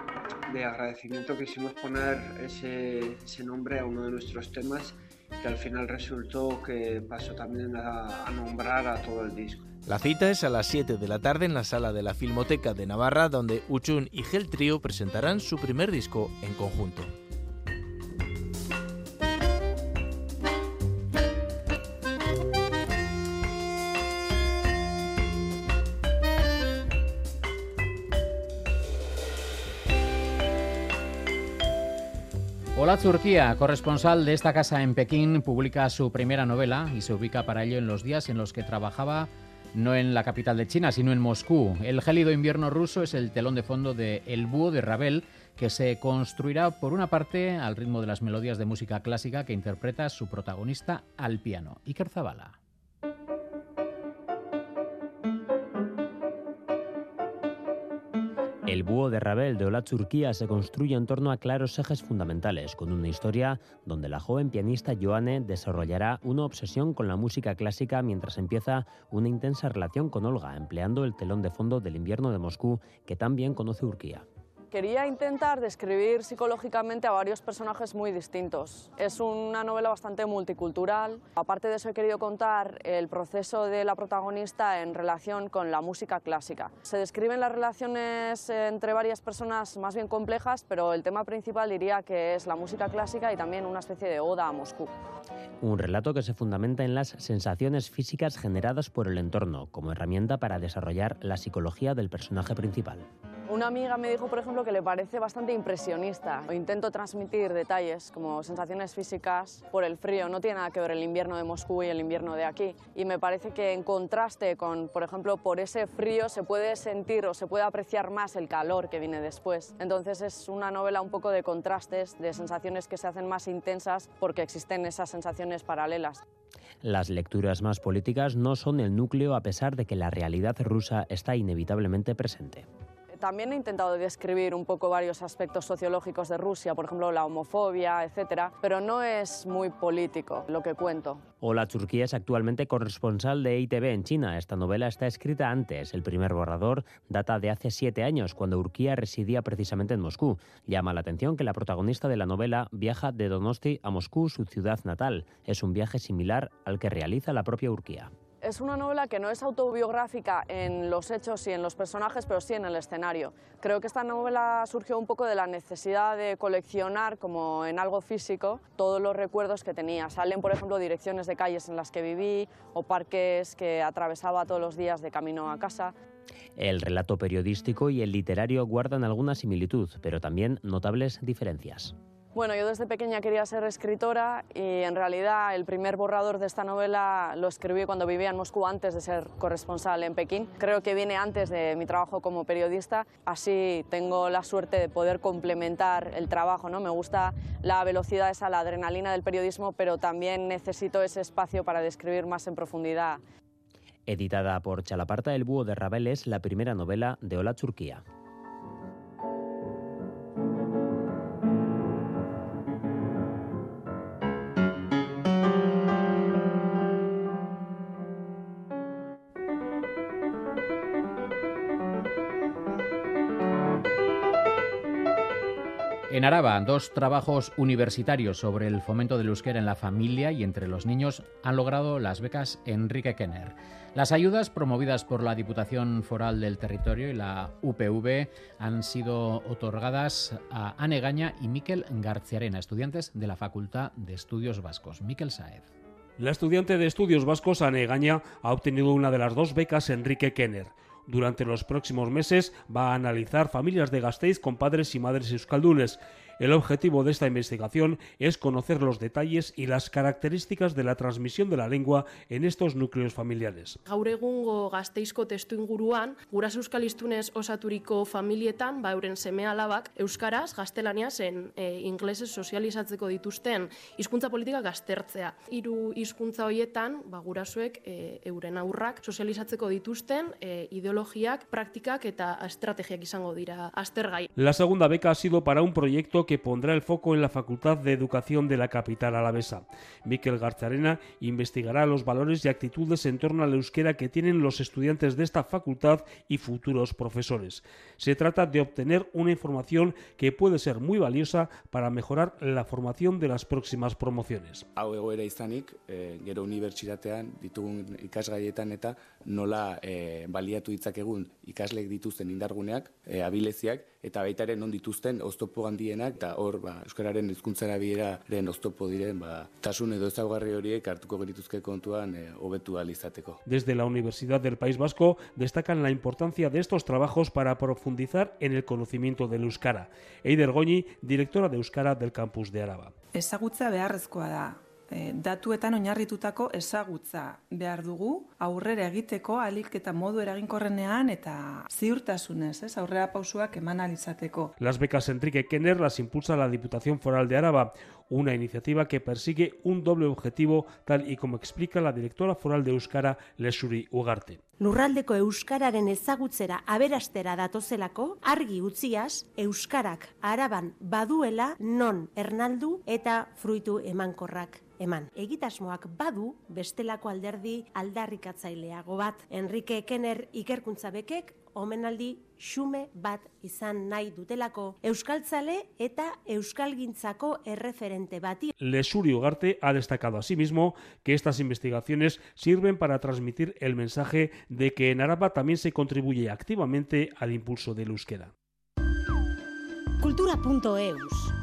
de agradecimiento quisimos poner ese, ese nombre a uno de nuestros temas que al final resultó que pasó también a, a nombrar a todo el disco. La cita es a las 7 de la tarde en la sala de la Filmoteca de Navarra, donde Uchun y Gel Trio presentarán su primer disco en conjunto. Hola Turquía, corresponsal de esta casa en Pekín, publica su primera novela y se ubica para ello en los días en los que trabajaba no en la capital de China, sino en Moscú. El gélido invierno ruso es el telón de fondo de El Búho de Ravel, que se construirá por una parte al ritmo de las melodías de música clásica que interpreta su protagonista al piano, Iker Zabala. El búho de Ravel de Ola Turquía se construye en torno a claros ejes fundamentales, con una historia donde la joven pianista Joanne desarrollará una obsesión con la música clásica mientras empieza una intensa relación con Olga, empleando el telón de fondo del invierno de Moscú que también conoce Urquía. Quería intentar describir psicológicamente a varios personajes muy distintos. Es una novela bastante multicultural. Aparte de eso he querido contar el proceso de la protagonista en relación con la música clásica. Se describen las relaciones entre varias personas más bien complejas, pero el tema principal diría que es la música clásica y también una especie de oda a Moscú. Un relato que se fundamenta en las sensaciones físicas generadas por el entorno como herramienta para desarrollar la psicología del personaje principal. Una amiga me dijo, por ejemplo, que le parece bastante impresionista. Intento transmitir detalles como sensaciones físicas por el frío. No tiene nada que ver el invierno de Moscú y el invierno de aquí. Y me parece que en contraste con, por ejemplo, por ese frío se puede sentir o se puede apreciar más el calor que viene después. Entonces es una novela un poco de contrastes, de sensaciones que se hacen más intensas porque existen esas sensaciones paralelas. Las lecturas más políticas no son el núcleo a pesar de que la realidad rusa está inevitablemente presente. También he intentado describir un poco varios aspectos sociológicos de Rusia, por ejemplo la homofobia, etcétera, pero no es muy político lo que cuento. Hola Turquía es actualmente corresponsal de ITV en China. Esta novela está escrita antes. El primer borrador data de hace siete años, cuando Urquía residía precisamente en Moscú. Llama la atención que la protagonista de la novela viaja de Donosti a Moscú, su ciudad natal. Es un viaje similar al que realiza la propia Urquía. Es una novela que no es autobiográfica en los hechos y en los personajes, pero sí en el escenario. Creo que esta novela surgió un poco de la necesidad de coleccionar, como en algo físico, todos los recuerdos que tenía. Salen, por ejemplo, direcciones de calles en las que viví o parques que atravesaba todos los días de camino a casa. El relato periodístico y el literario guardan alguna similitud, pero también notables diferencias. Bueno, yo desde pequeña quería ser escritora y en realidad el primer borrador de esta novela lo escribí cuando vivía en Moscú antes de ser corresponsal en Pekín. Creo que viene antes de mi trabajo como periodista, así tengo la suerte de poder complementar el trabajo. ¿no? Me gusta la velocidad, esa, la adrenalina del periodismo, pero también necesito ese espacio para describir más en profundidad. Editada por Chalaparta El Búho de Ravel es la primera novela de Ola Turquía. En Araba, dos trabajos universitarios sobre el fomento del euskera en la familia y entre los niños han logrado las becas Enrique Kenner. Las ayudas promovidas por la Diputación Foral del Territorio y la UPV han sido otorgadas a Anne Gaña y Miquel Garciarena, estudiantes de la Facultad de Estudios Vascos. Miquel Saez. La estudiante de estudios vascos Anne Gaña ha obtenido una de las dos becas Enrique Kenner. Durante los próximos meses va a analizar familias de Gasteiz con padres y madres euskaldunes. El objetivo de esta investigación es conocer los detalles y las características de la transmisión de la lengua en estos núcleos familiares. Gaur egungo gazteizko testu inguruan, guras euskalistunez osaturiko familietan, ba euren seme alabak, euskaraz, gaztelaniaz, en e, inglesez sozializatzeko dituzten hizkuntza politika gaztertzea. Hiru hizkuntza hoietan, ba gurasuek e, euren aurrak sozializatzeko dituzten e, ideologiak, praktikak eta estrategiak izango dira aztergai. La segunda beca ha sido para un proyecto que pondrá el foco en la Facultad de Educación de la capital alavesa. Miquel Garzarena investigará los valores y actitudes en torno al euskera que tienen los estudiantes de esta facultad y futuros profesores. Se trata de obtener una información que puede ser muy valiosa para mejorar la formación de las próximas promociones. Hau egoera izanik, e, gero unibertsitatean ditugun ikasgaietan eta nola e, baliatu ditzakegun ikasleek dituzten indarguneak, e, abileziak, eta baita ere non dituzten oztopo handienak, eta hor ba, euskararen hizkuntzara biheraren oztopo diren, ba, tasun edo ezaugarri horiek hartuko gerituzke kontuan e, hobetu ahal izateko. Desde la Universidad del País Vasco destacan la importancia de estos trabajos para profundizar en el conocimiento del euskara. Eider Goñi, directora de Euskara del campus de Araba. Ezagutza beharrezkoa da. E, datuetan oinarritutako ezagutza behar dugu aurrera egiteko alik eta modu eraginkorrenean eta ziurtasunez, ez, aurrera pausuak eman alizateko. Las becas Enrique Kenner las impulsa la Diputación Foral de Araba, una iniciativa que persigue un doble objetivo, tal y como explica la directora foral de Euskara, Lesuri Ugarte. Lurraldeko euskararen ezagutzera aberastera datozelako, argi utziaz, euskarak araban baduela non ernaldu eta fruitu emankorrak eman. Egitasmoak badu bestelako alderdi aldarrikatzaileago bat. Enrique Kenner ikerkuntza bekek omenaldi xume bat izan nahi dutelako euskaltzale eta euskalgintzako erreferente bati. Lesuri Ugarte ha destacado asimismo que estas investigaciones sirven para transmitir el mensaje de que en Araba también se contribuye activamente al impulso del euskera. Cultura.eus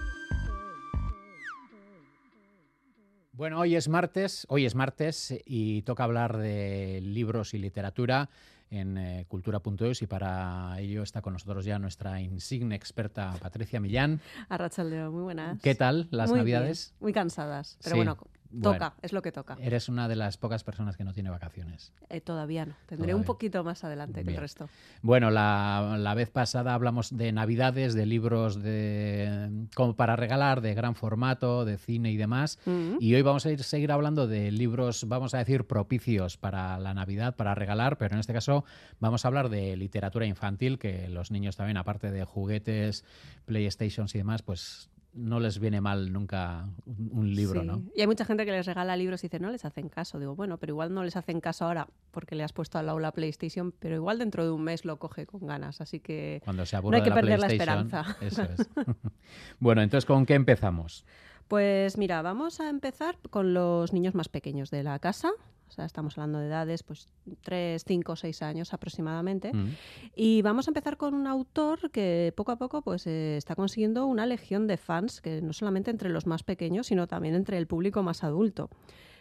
Bueno, hoy es martes, hoy es martes y toca hablar de libros y literatura en eh, cultura.es y para ello está con nosotros ya nuestra insigne experta Patricia Millán. Arrachaldeo, muy buenas. ¿Qué tal las muy navidades? Bien, muy cansadas, pero Sí. bueno, toca, es lo que toca. Eres una de las pocas personas que no tiene vacaciones. Eh, todavía no, tendré Todavía. un poquito más adelante que el resto. Bueno, la, la vez pasada hablamos de navidades, de libros de como para regalar, de gran formato, de cine y demás. Y hoy vamos a ir, seguir hablando de libros, vamos a decir, propicios para la Navidad, para regalar, pero en este caso vamos a hablar de literatura infantil, que los niños también, aparte de juguetes, PlayStations y demás, pues no les viene mal nunca un, un libro, Sí. ¿no? Y hay mucha gente que les regala libros y dice, no les hacen caso. Digo, bueno, pero igual no les hacen caso ahora porque le has puesto al lado la PlayStation, pero igual dentro de un mes lo coge con ganas. Así que Cuando se no hay que la perder la esperanza. Eso es. [laughs] bueno, entonces, ¿con qué empezamos? Pues mira, vamos a empezar con los niños más pequeños de la casa. O sea, estamos hablando de edades, pues 3, 5, 6 años aproximadamente. Mm. Y vamos a empezar con un autor que poco a poco pues, eh, está consiguiendo una legión de fans, que no solamente entre los más pequeños, sino también entre el público más adulto.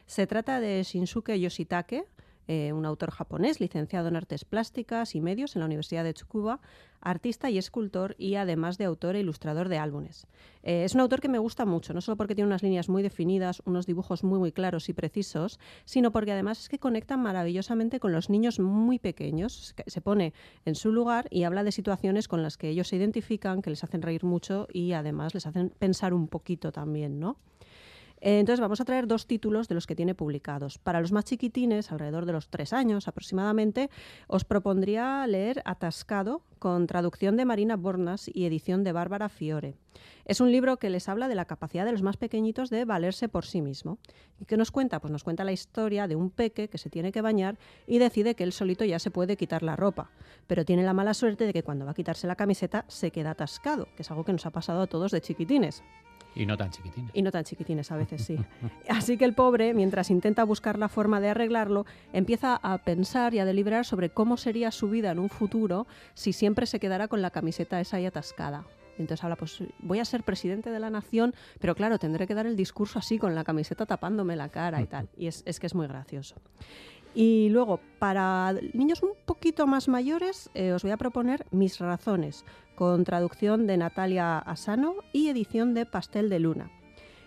Se trata de Shinsuke Yoshitake, eh, un autor japonés licenciado en artes plásticas y medios en la Universidad de Tsukuba, artista y escultor y además de autor e ilustrador de álbumes. Eh, es un autor que me gusta mucho, no solo porque tiene unas líneas muy definidas, unos dibujos muy muy claros y precisos, sino porque además es que conecta maravillosamente con los niños muy pequeños, que se pone en su lugar y habla de situaciones con las que ellos se identifican, que les hacen reír mucho y además les hacen pensar un poquito también, ¿no? Eh, Entonces vamos a traer dos títulos de los que tiene publicados. Para los más chiquitines, alrededor de los tres años aproximadamente, os propondría leer Atascado con traducción de Marina Bornas y edición de Bárbara Fiore. Es un libro que les habla de la capacidad de los más pequeñitos de valerse por sí mismo. ¿Y qué nos cuenta? Pues nos cuenta la historia de un peque que se tiene que bañar y decide que él solito ya se puede quitar la ropa, pero tiene la mala suerte de que cuando va a quitarse la camiseta se queda atascado, que es algo que nos ha pasado a todos de chiquitines. Y no tan chiquitines. Y no tan chiquitines a veces, sí. [laughs] Así que el pobre, mientras intenta buscar la forma de arreglarlo, empieza a pensar y a deliberar sobre cómo sería su vida en un futuro si siempre se quedara con la camiseta esa ahí atascada. Entonces habla, pues voy a ser presidente de la nación, pero claro, tendré que dar el discurso así, con la camiseta tapándome la cara y tal. Y es, es que es muy gracioso. Y luego, para niños un poquito más mayores, eh, os voy a proponer Mis razones, con traducción de Natalia Asano y edición de Pastel de Luna.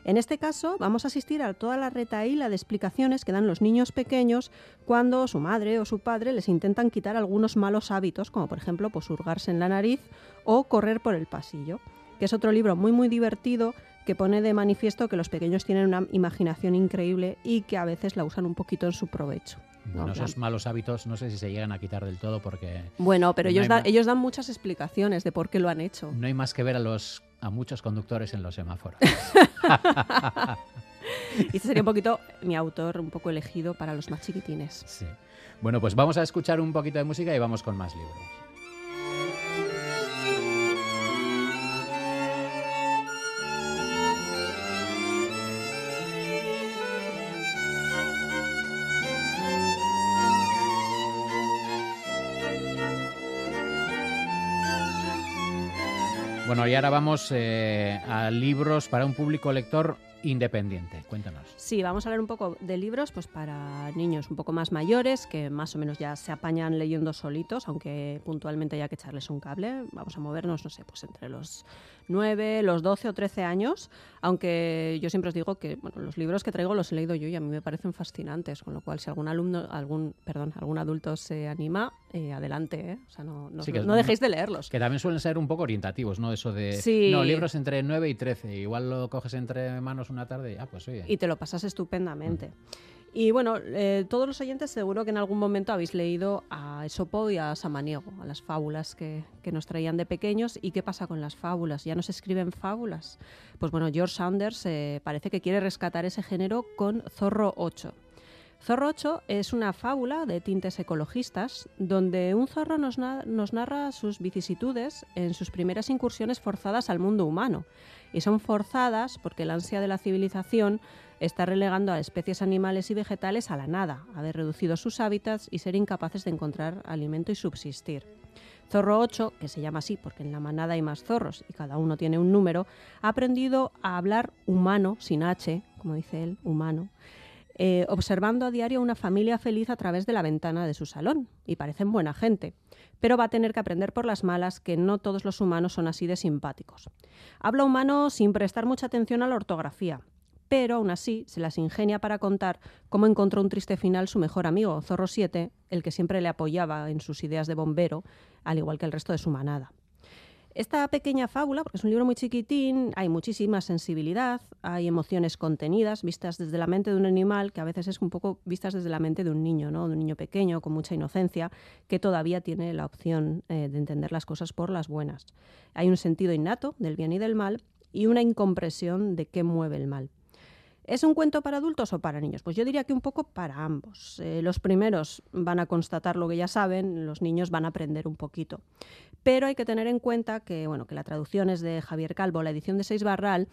En este caso, vamos a asistir a toda la retaíla de explicaciones que dan los niños pequeños cuando su madre o su padre les intentan quitar algunos malos hábitos, como por ejemplo pues, en la nariz o correr por el pasillo, que es otro libro muy muy divertido que pone de manifiesto que los pequeños tienen una imaginación increíble y que a veces la usan un poquito en su provecho. Bueno, esos malos hábitos no sé si se llegan a quitar del todo porque... Bueno, pero ellos, dan, ellos dan muchas explicaciones de por qué lo han hecho. No hay más que ver a, los, a muchos conductores en los semáforos. [laughs] y este sería un poquito mi autor, un poco elegido para los más chiquitines. Sí. Bueno, pues vamos a escuchar un poquito de música y vamos con más libros. Bueno, y ahora vamos eh, a libros para un público lector independiente. Cuéntanos. Sí, vamos a hablar un poco de libros pues para niños un poco más mayores que más o menos ya se apañan leyendo solitos, aunque puntualmente haya que echarles un cable. Vamos a movernos, no sé, pues entre los 9, los 12 o 13 años, aunque yo siempre os digo que bueno, los libros que traigo los he leído yo y a mí me parecen fascinantes, con lo cual si algún alumno, algún, perdón, algún adulto se anima, eh, adelante, ¿eh? o sea, no, no, dejéis de leerlos. Que también suelen ser un poco orientativos, ¿no? Eso de, no, libros entre 9 y 13, igual lo coges entre manos una tarde y, ah, pues oye. Y te lo pasas estupendamente. Y bueno, eh, todos los oyentes seguro que en algún momento habéis leído a Esopo y a Samaniego, a las fábulas que, nos traían de pequeños. ¿Y qué pasa con las fábulas? ¿Ya no se escriben fábulas? Pues bueno, George Sanders eh, parece que quiere rescatar ese género con Zorro 8. Zorro 8 es una fábula de tintes ecologistas donde un zorro nos, nos narra sus vicisitudes en sus primeras incursiones forzadas al mundo humano. Y son forzadas porque el ansia de la civilización está relegando a especies animales y vegetales a la nada, haber reducido sus hábitats y ser incapaces de encontrar alimento y subsistir. Zorro 8, que se llama así porque en la manada hay más zorros y cada uno tiene un número, ha aprendido a hablar humano, sin H, como dice él, humano, eh, observando a diario una familia feliz a través de la ventana de su salón, y parecen buena gente, pero va a tener que aprender por las malas que no todos los humanos son así de simpáticos. Habla humano sin prestar mucha atención a la ortografía, pero aún así se las ingenia para contar cómo encontró un triste final su mejor amigo, Zorro 7, el que siempre le apoyaba en sus ideas de bombero, al igual que el resto de su manada. Esta pequeña fábula, porque es un libro muy chiquitín, hay muchísima sensibilidad, hay emociones contenidas, vistas desde la mente de un animal, que a veces es un poco vistas desde la mente de un niño, ¿no? de un niño pequeño, con mucha inocencia, que todavía tiene la opción eh, de entender las cosas por las buenas. Hay un sentido innato del bien y del mal y una incompresión de qué mueve el mal. ¿Es un cuento para adultos o para niños? Pues yo diría que un poco para ambos. Eh, los primeros van a constatar lo que ya saben, los niños van a aprender un poquito. Pero hay que tener en cuenta que, bueno, que la traducción es de Javier Calvo, la edición de Seis Barral,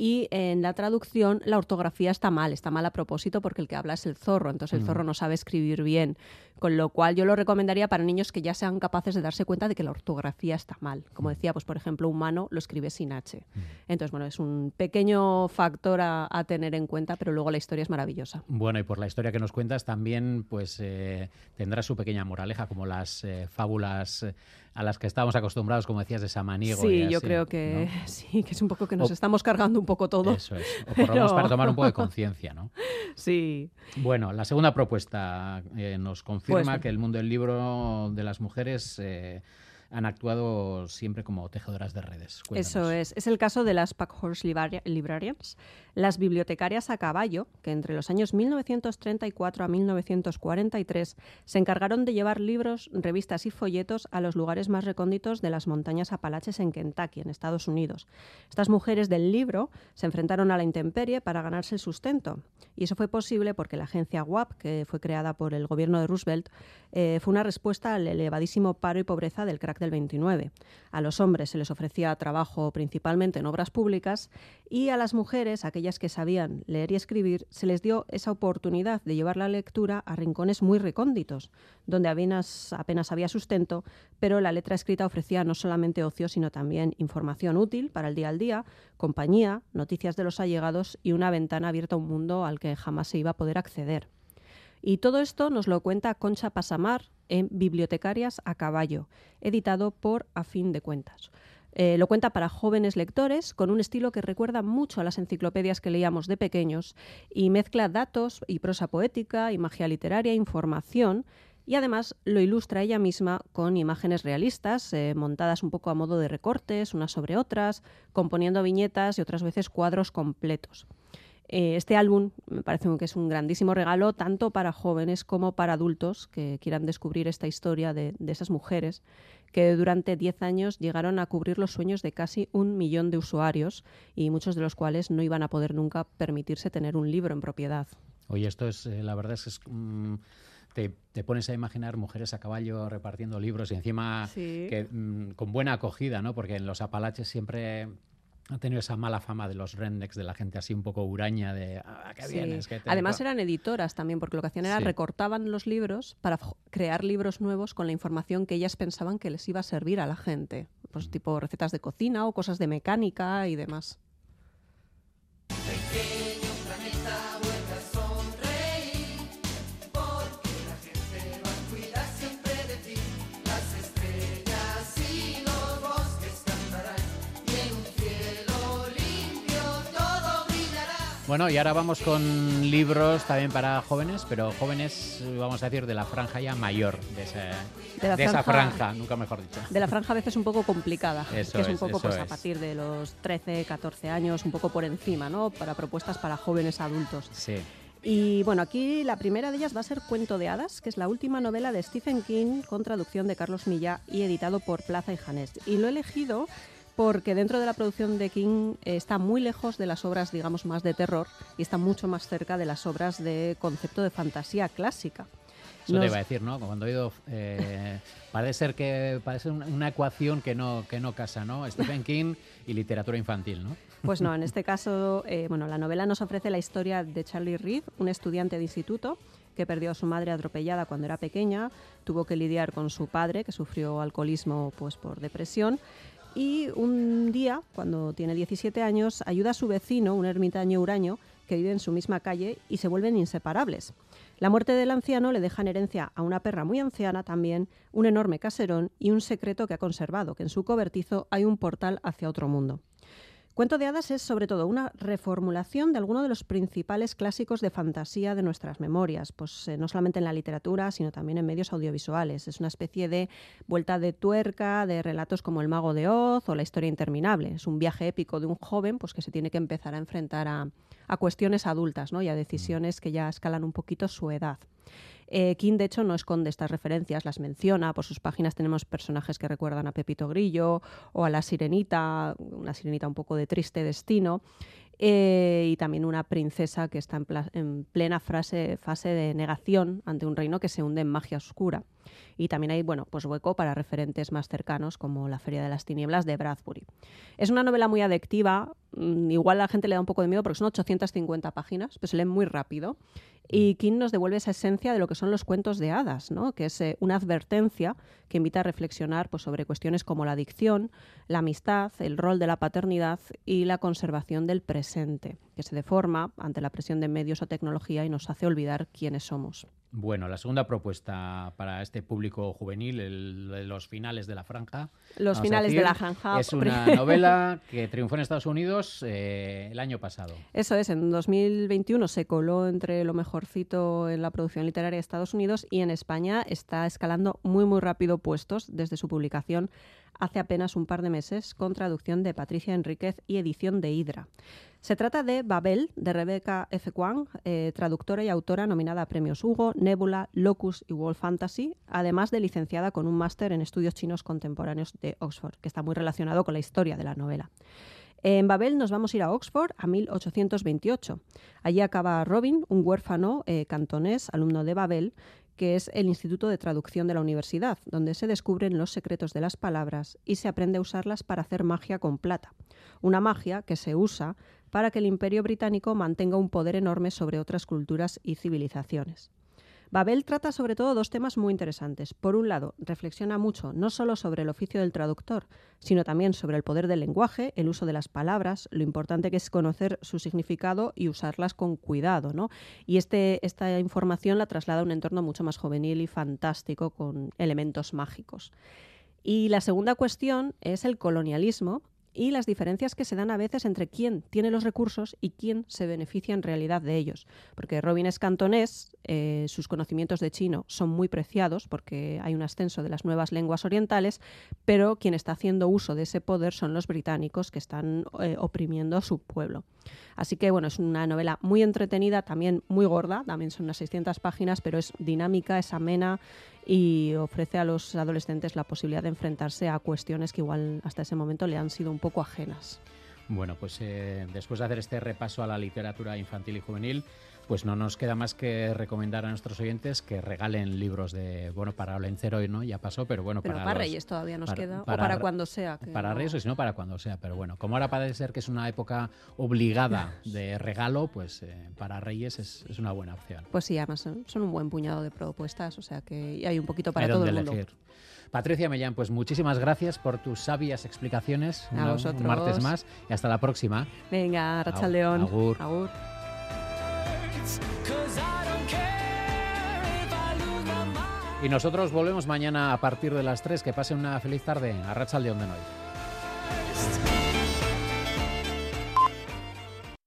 y en la traducción la ortografía está mal, está mal a propósito porque el que habla es el zorro, entonces el mm. zorro no sabe escribir bien, con lo cual yo lo recomendaría para niños que ya sean capaces de darse cuenta de que la ortografía está mal. Como mm. decía, pues por ejemplo, humano lo escribe sin H. Mm. Entonces, bueno, es un pequeño factor a, tener en cuenta, pero luego la historia es maravillosa. Bueno, y por la historia que nos cuentas también pues eh, tendrá su pequeña moraleja, como las eh, fábulas eh, a las que estábamos acostumbrados, como decías, de Samaniego. Sí, yo creo que [laughs] sí, que es un poco que nos estamos cargando un poco todo. Eso es, o por lo menos [laughs] para tomar un poco de conciencia, ¿no? [laughs] Sí. Bueno, la segunda propuesta eh, nos confirma pues que el mundo del libro de las mujeres... Eh, han actuado siempre como tejedoras de redes. Eso es. Es el caso de las Packhorse Librarians, las bibliotecarias a caballo, que entre los años 1934 a 1943 se encargaron de llevar libros, revistas y folletos a los lugares más recónditos de las montañas Apalaches en Kentucky, en Estados Unidos. Estas mujeres del libro se enfrentaron a la intemperie para ganarse el sustento. Y eso fue posible porque la agencia WAP, que fue creada por el gobierno de Roosevelt, eh, fue una respuesta al elevadísimo paro y pobreza del crack del 29. A los hombres se les ofrecía trabajo principalmente en obras públicas y a las mujeres, aquellas que sabían leer y escribir, se les dio esa oportunidad de llevar la lectura a rincones muy recónditos, donde apenas, apenas había sustento, pero la letra escrita ofrecía no solamente ocio, sino también información útil para el día al día, compañía, noticias de los allegados y una ventana abierta a un mundo al que jamás se iba a poder acceder. Y todo esto nos lo cuenta Concha Pasamar en Bibliotecarias a Caballo, editado por A Fin de Cuentas. Eh, lo cuenta para jóvenes lectores con un estilo que recuerda mucho a las enciclopedias que leíamos de pequeños y mezcla datos y prosa poética y magia literaria, información y además lo ilustra ella misma con imágenes realistas, eh, montadas un poco a modo de recortes, unas sobre otras, componiendo viñetas y otras veces cuadros completos. Eh, este álbum me parece que es un grandísimo regalo tanto para jóvenes como para adultos que quieran descubrir esta historia de, de esas mujeres que durante 10 años llegaron a cubrir los sueños de casi un millón de usuarios y muchos de los cuales no iban a poder nunca permitirse tener un libro en propiedad. Oye, esto es, eh, la verdad es que es, mm, te, te, pones a imaginar mujeres a caballo repartiendo libros y encima sí. que, mm, con buena acogida, ¿no? Porque en los Apalaches siempre ha tenido esa mala fama de los rednecks, de la gente así un poco huraña, de ah, qué sí. bien es que te... Además eran editoras también, porque lo que hacían era Sí. recortaban los libros para crear libros nuevos con la información que ellas pensaban que les iba a servir a la gente. Pues Mm. tipo recetas de cocina o cosas de mecánica y demás. Bueno, y ahora vamos con libros también para jóvenes, pero jóvenes, vamos a decir, de la franja ya mayor, de, ese- De la de esa franja- nunca mejor dicho. De la franja a veces un poco complicada, [laughs] Eso que es un es, poco eso pues, a partir de los 13, 14 años, un poco por encima, ¿no? Para propuestas para jóvenes adultos. Sí. Y bueno, aquí la primera de ellas va a ser Cuento de Hadas, que es la última novela de Stephen King con traducción de Carlos Milla y editado por Plaza y Janés. Y lo he elegido porque dentro de la producción de King eh, está muy lejos de las obras, digamos, más de terror y está mucho más cerca de las obras de concepto de fantasía clásica. Eso te Nos- iba a decir, ¿no? Cuando he oído, eh, parece ser que parece una, una ecuación que no, que no casa, ¿no? Stephen King y literatura infantil, ¿no? Pues no, en [laughs] este caso, eh, bueno, la novela nos ofrece la historia de Charlie Reed, un estudiante de instituto que perdió a su madre atropellada cuando era pequeña, tuvo que lidiar con su padre, que sufrió alcoholismo pues, por depresión, y un día, cuando tiene 17 años, ayuda a su vecino, un ermitaño huraño, que vive en su misma calle, y se vuelven inseparables. La muerte del anciano le deja en herencia a una perra muy anciana también, un enorme caserón y un secreto que ha conservado, que en su cobertizo hay un portal hacia otro mundo. Cuento de hadas es sobre todo una reformulación de alguno de los principales clásicos de fantasía de nuestras memorias, pues eh, no solamente en la literatura, sino también en medios audiovisuales. Es una especie de vuelta de tuerca de relatos como El mago de Oz o La historia interminable. Es un viaje épico de un joven pues, que se tiene que empezar a enfrentar a, a cuestiones adultas ¿no? y a decisiones que ya escalan un poquito su edad. Eh, King, de hecho, no esconde estas referencias, las menciona. Por sus páginas tenemos personajes que recuerdan a Pepito Grillo o a la sirenita, una sirenita un poco de triste destino. eh, y también una princesa que está en, plena fase de negación ante un reino que se hunde en magia oscura. Y también hay bueno, pues hueco para referentes más cercanos como La Feria de las Tinieblas de Bradbury. Es una novela muy adictiva, mm, igual a la gente le da un poco de miedo porque son 850 páginas, pero se lee muy rápido. Y King nos devuelve esa esencia de lo que son los cuentos de hadas, ¿no? que es eh, una advertencia que invita a reflexionar pues, sobre cuestiones como la adicción, la amistad, el rol de la paternidad y la conservación del presente, que se deforma ante la presión de medios o tecnología y nos hace olvidar quiénes somos. Bueno, la segunda propuesta para este público juvenil, el los finales de la franja. Los finales de la franja. Es una novela [laughs] que triunfó en Estados Unidos eh, el año pasado. Eso es, en 2021 se coló entre lo mejorcito en la producción literaria de Estados Unidos y en España está escalando muy muy rápido puestos desde su publicación hace apenas un par de meses con traducción de Patricia Enríquez y edición de Hydra. Se trata de Babel, de Rebecca F. Kwang, eh, traductora y autora nominada a premios Hugo, Nebula, Locus y World Fantasy, además de licenciada con un máster en estudios chinos contemporáneos de Oxford, que está muy relacionado con la historia de la novela. En Babel nos vamos a ir a Oxford a 1828. Allí acaba Robin, un huérfano eh, cantonés, alumno de Babel, que es el Instituto de Traducción de la Universidad, donde se descubren los secretos de las palabras y se aprende a usarlas para hacer magia con plata. Una magia que se usa para que el Imperio Británico mantenga un poder enorme sobre otras culturas y civilizaciones. Babel trata sobre todo dos temas muy interesantes. Por un lado, reflexiona mucho no solo sobre el oficio del traductor, sino también sobre el poder del lenguaje, el uso de las palabras, lo importante que es conocer su significado y usarlas con cuidado. ¿no? Y este, esta información la traslada a un entorno mucho más juvenil y fantástico con elementos mágicos. Y la segunda cuestión es el colonialismo y las diferencias que se dan a veces entre quién tiene los recursos y quién se beneficia en realidad de ellos. Porque Robin es cantonés, eh, sus conocimientos de chino son muy preciados porque hay un ascenso de las nuevas lenguas orientales, pero quien está haciendo uso de ese poder son los británicos que están eh, oprimiendo a su pueblo. Así que bueno, es una novela muy entretenida, también muy gorda, también son unas 600 páginas, pero es dinámica, es amena y ofrece a los adolescentes la posibilidad de enfrentarse a cuestiones que igual hasta ese momento le han sido un poco ajenas. Bueno, pues eh, después de hacer este repaso a la literatura infantil y juvenil, pues no nos queda más que recomendar a nuestros oyentes que regalen libros de, bueno, para Olencero hoy no, ya pasó, pero bueno, Pero para, para los- Reyes todavía nos para- queda, o para para re- cuando sea. que Para no- Reyes o si no, para cuando sea, pero bueno, como ahora parece ser que es una época obligada [laughs] de regalo, pues eh, para Reyes es, es una buena opción. Pues sí, además son son un buen puñado de propuestas, o sea que hay un poquito para Hay todo el mundo. elegir. Patricia Mellán, pues muchísimas gracias por tus sabias explicaciones. A vosotros. Un martes más y hasta la próxima. Venga, Rachaldeón. Agur. Agur. Y nosotros volvemos mañana a partir de las 3. Que pasen una feliz tarde. A Rachel de hoy.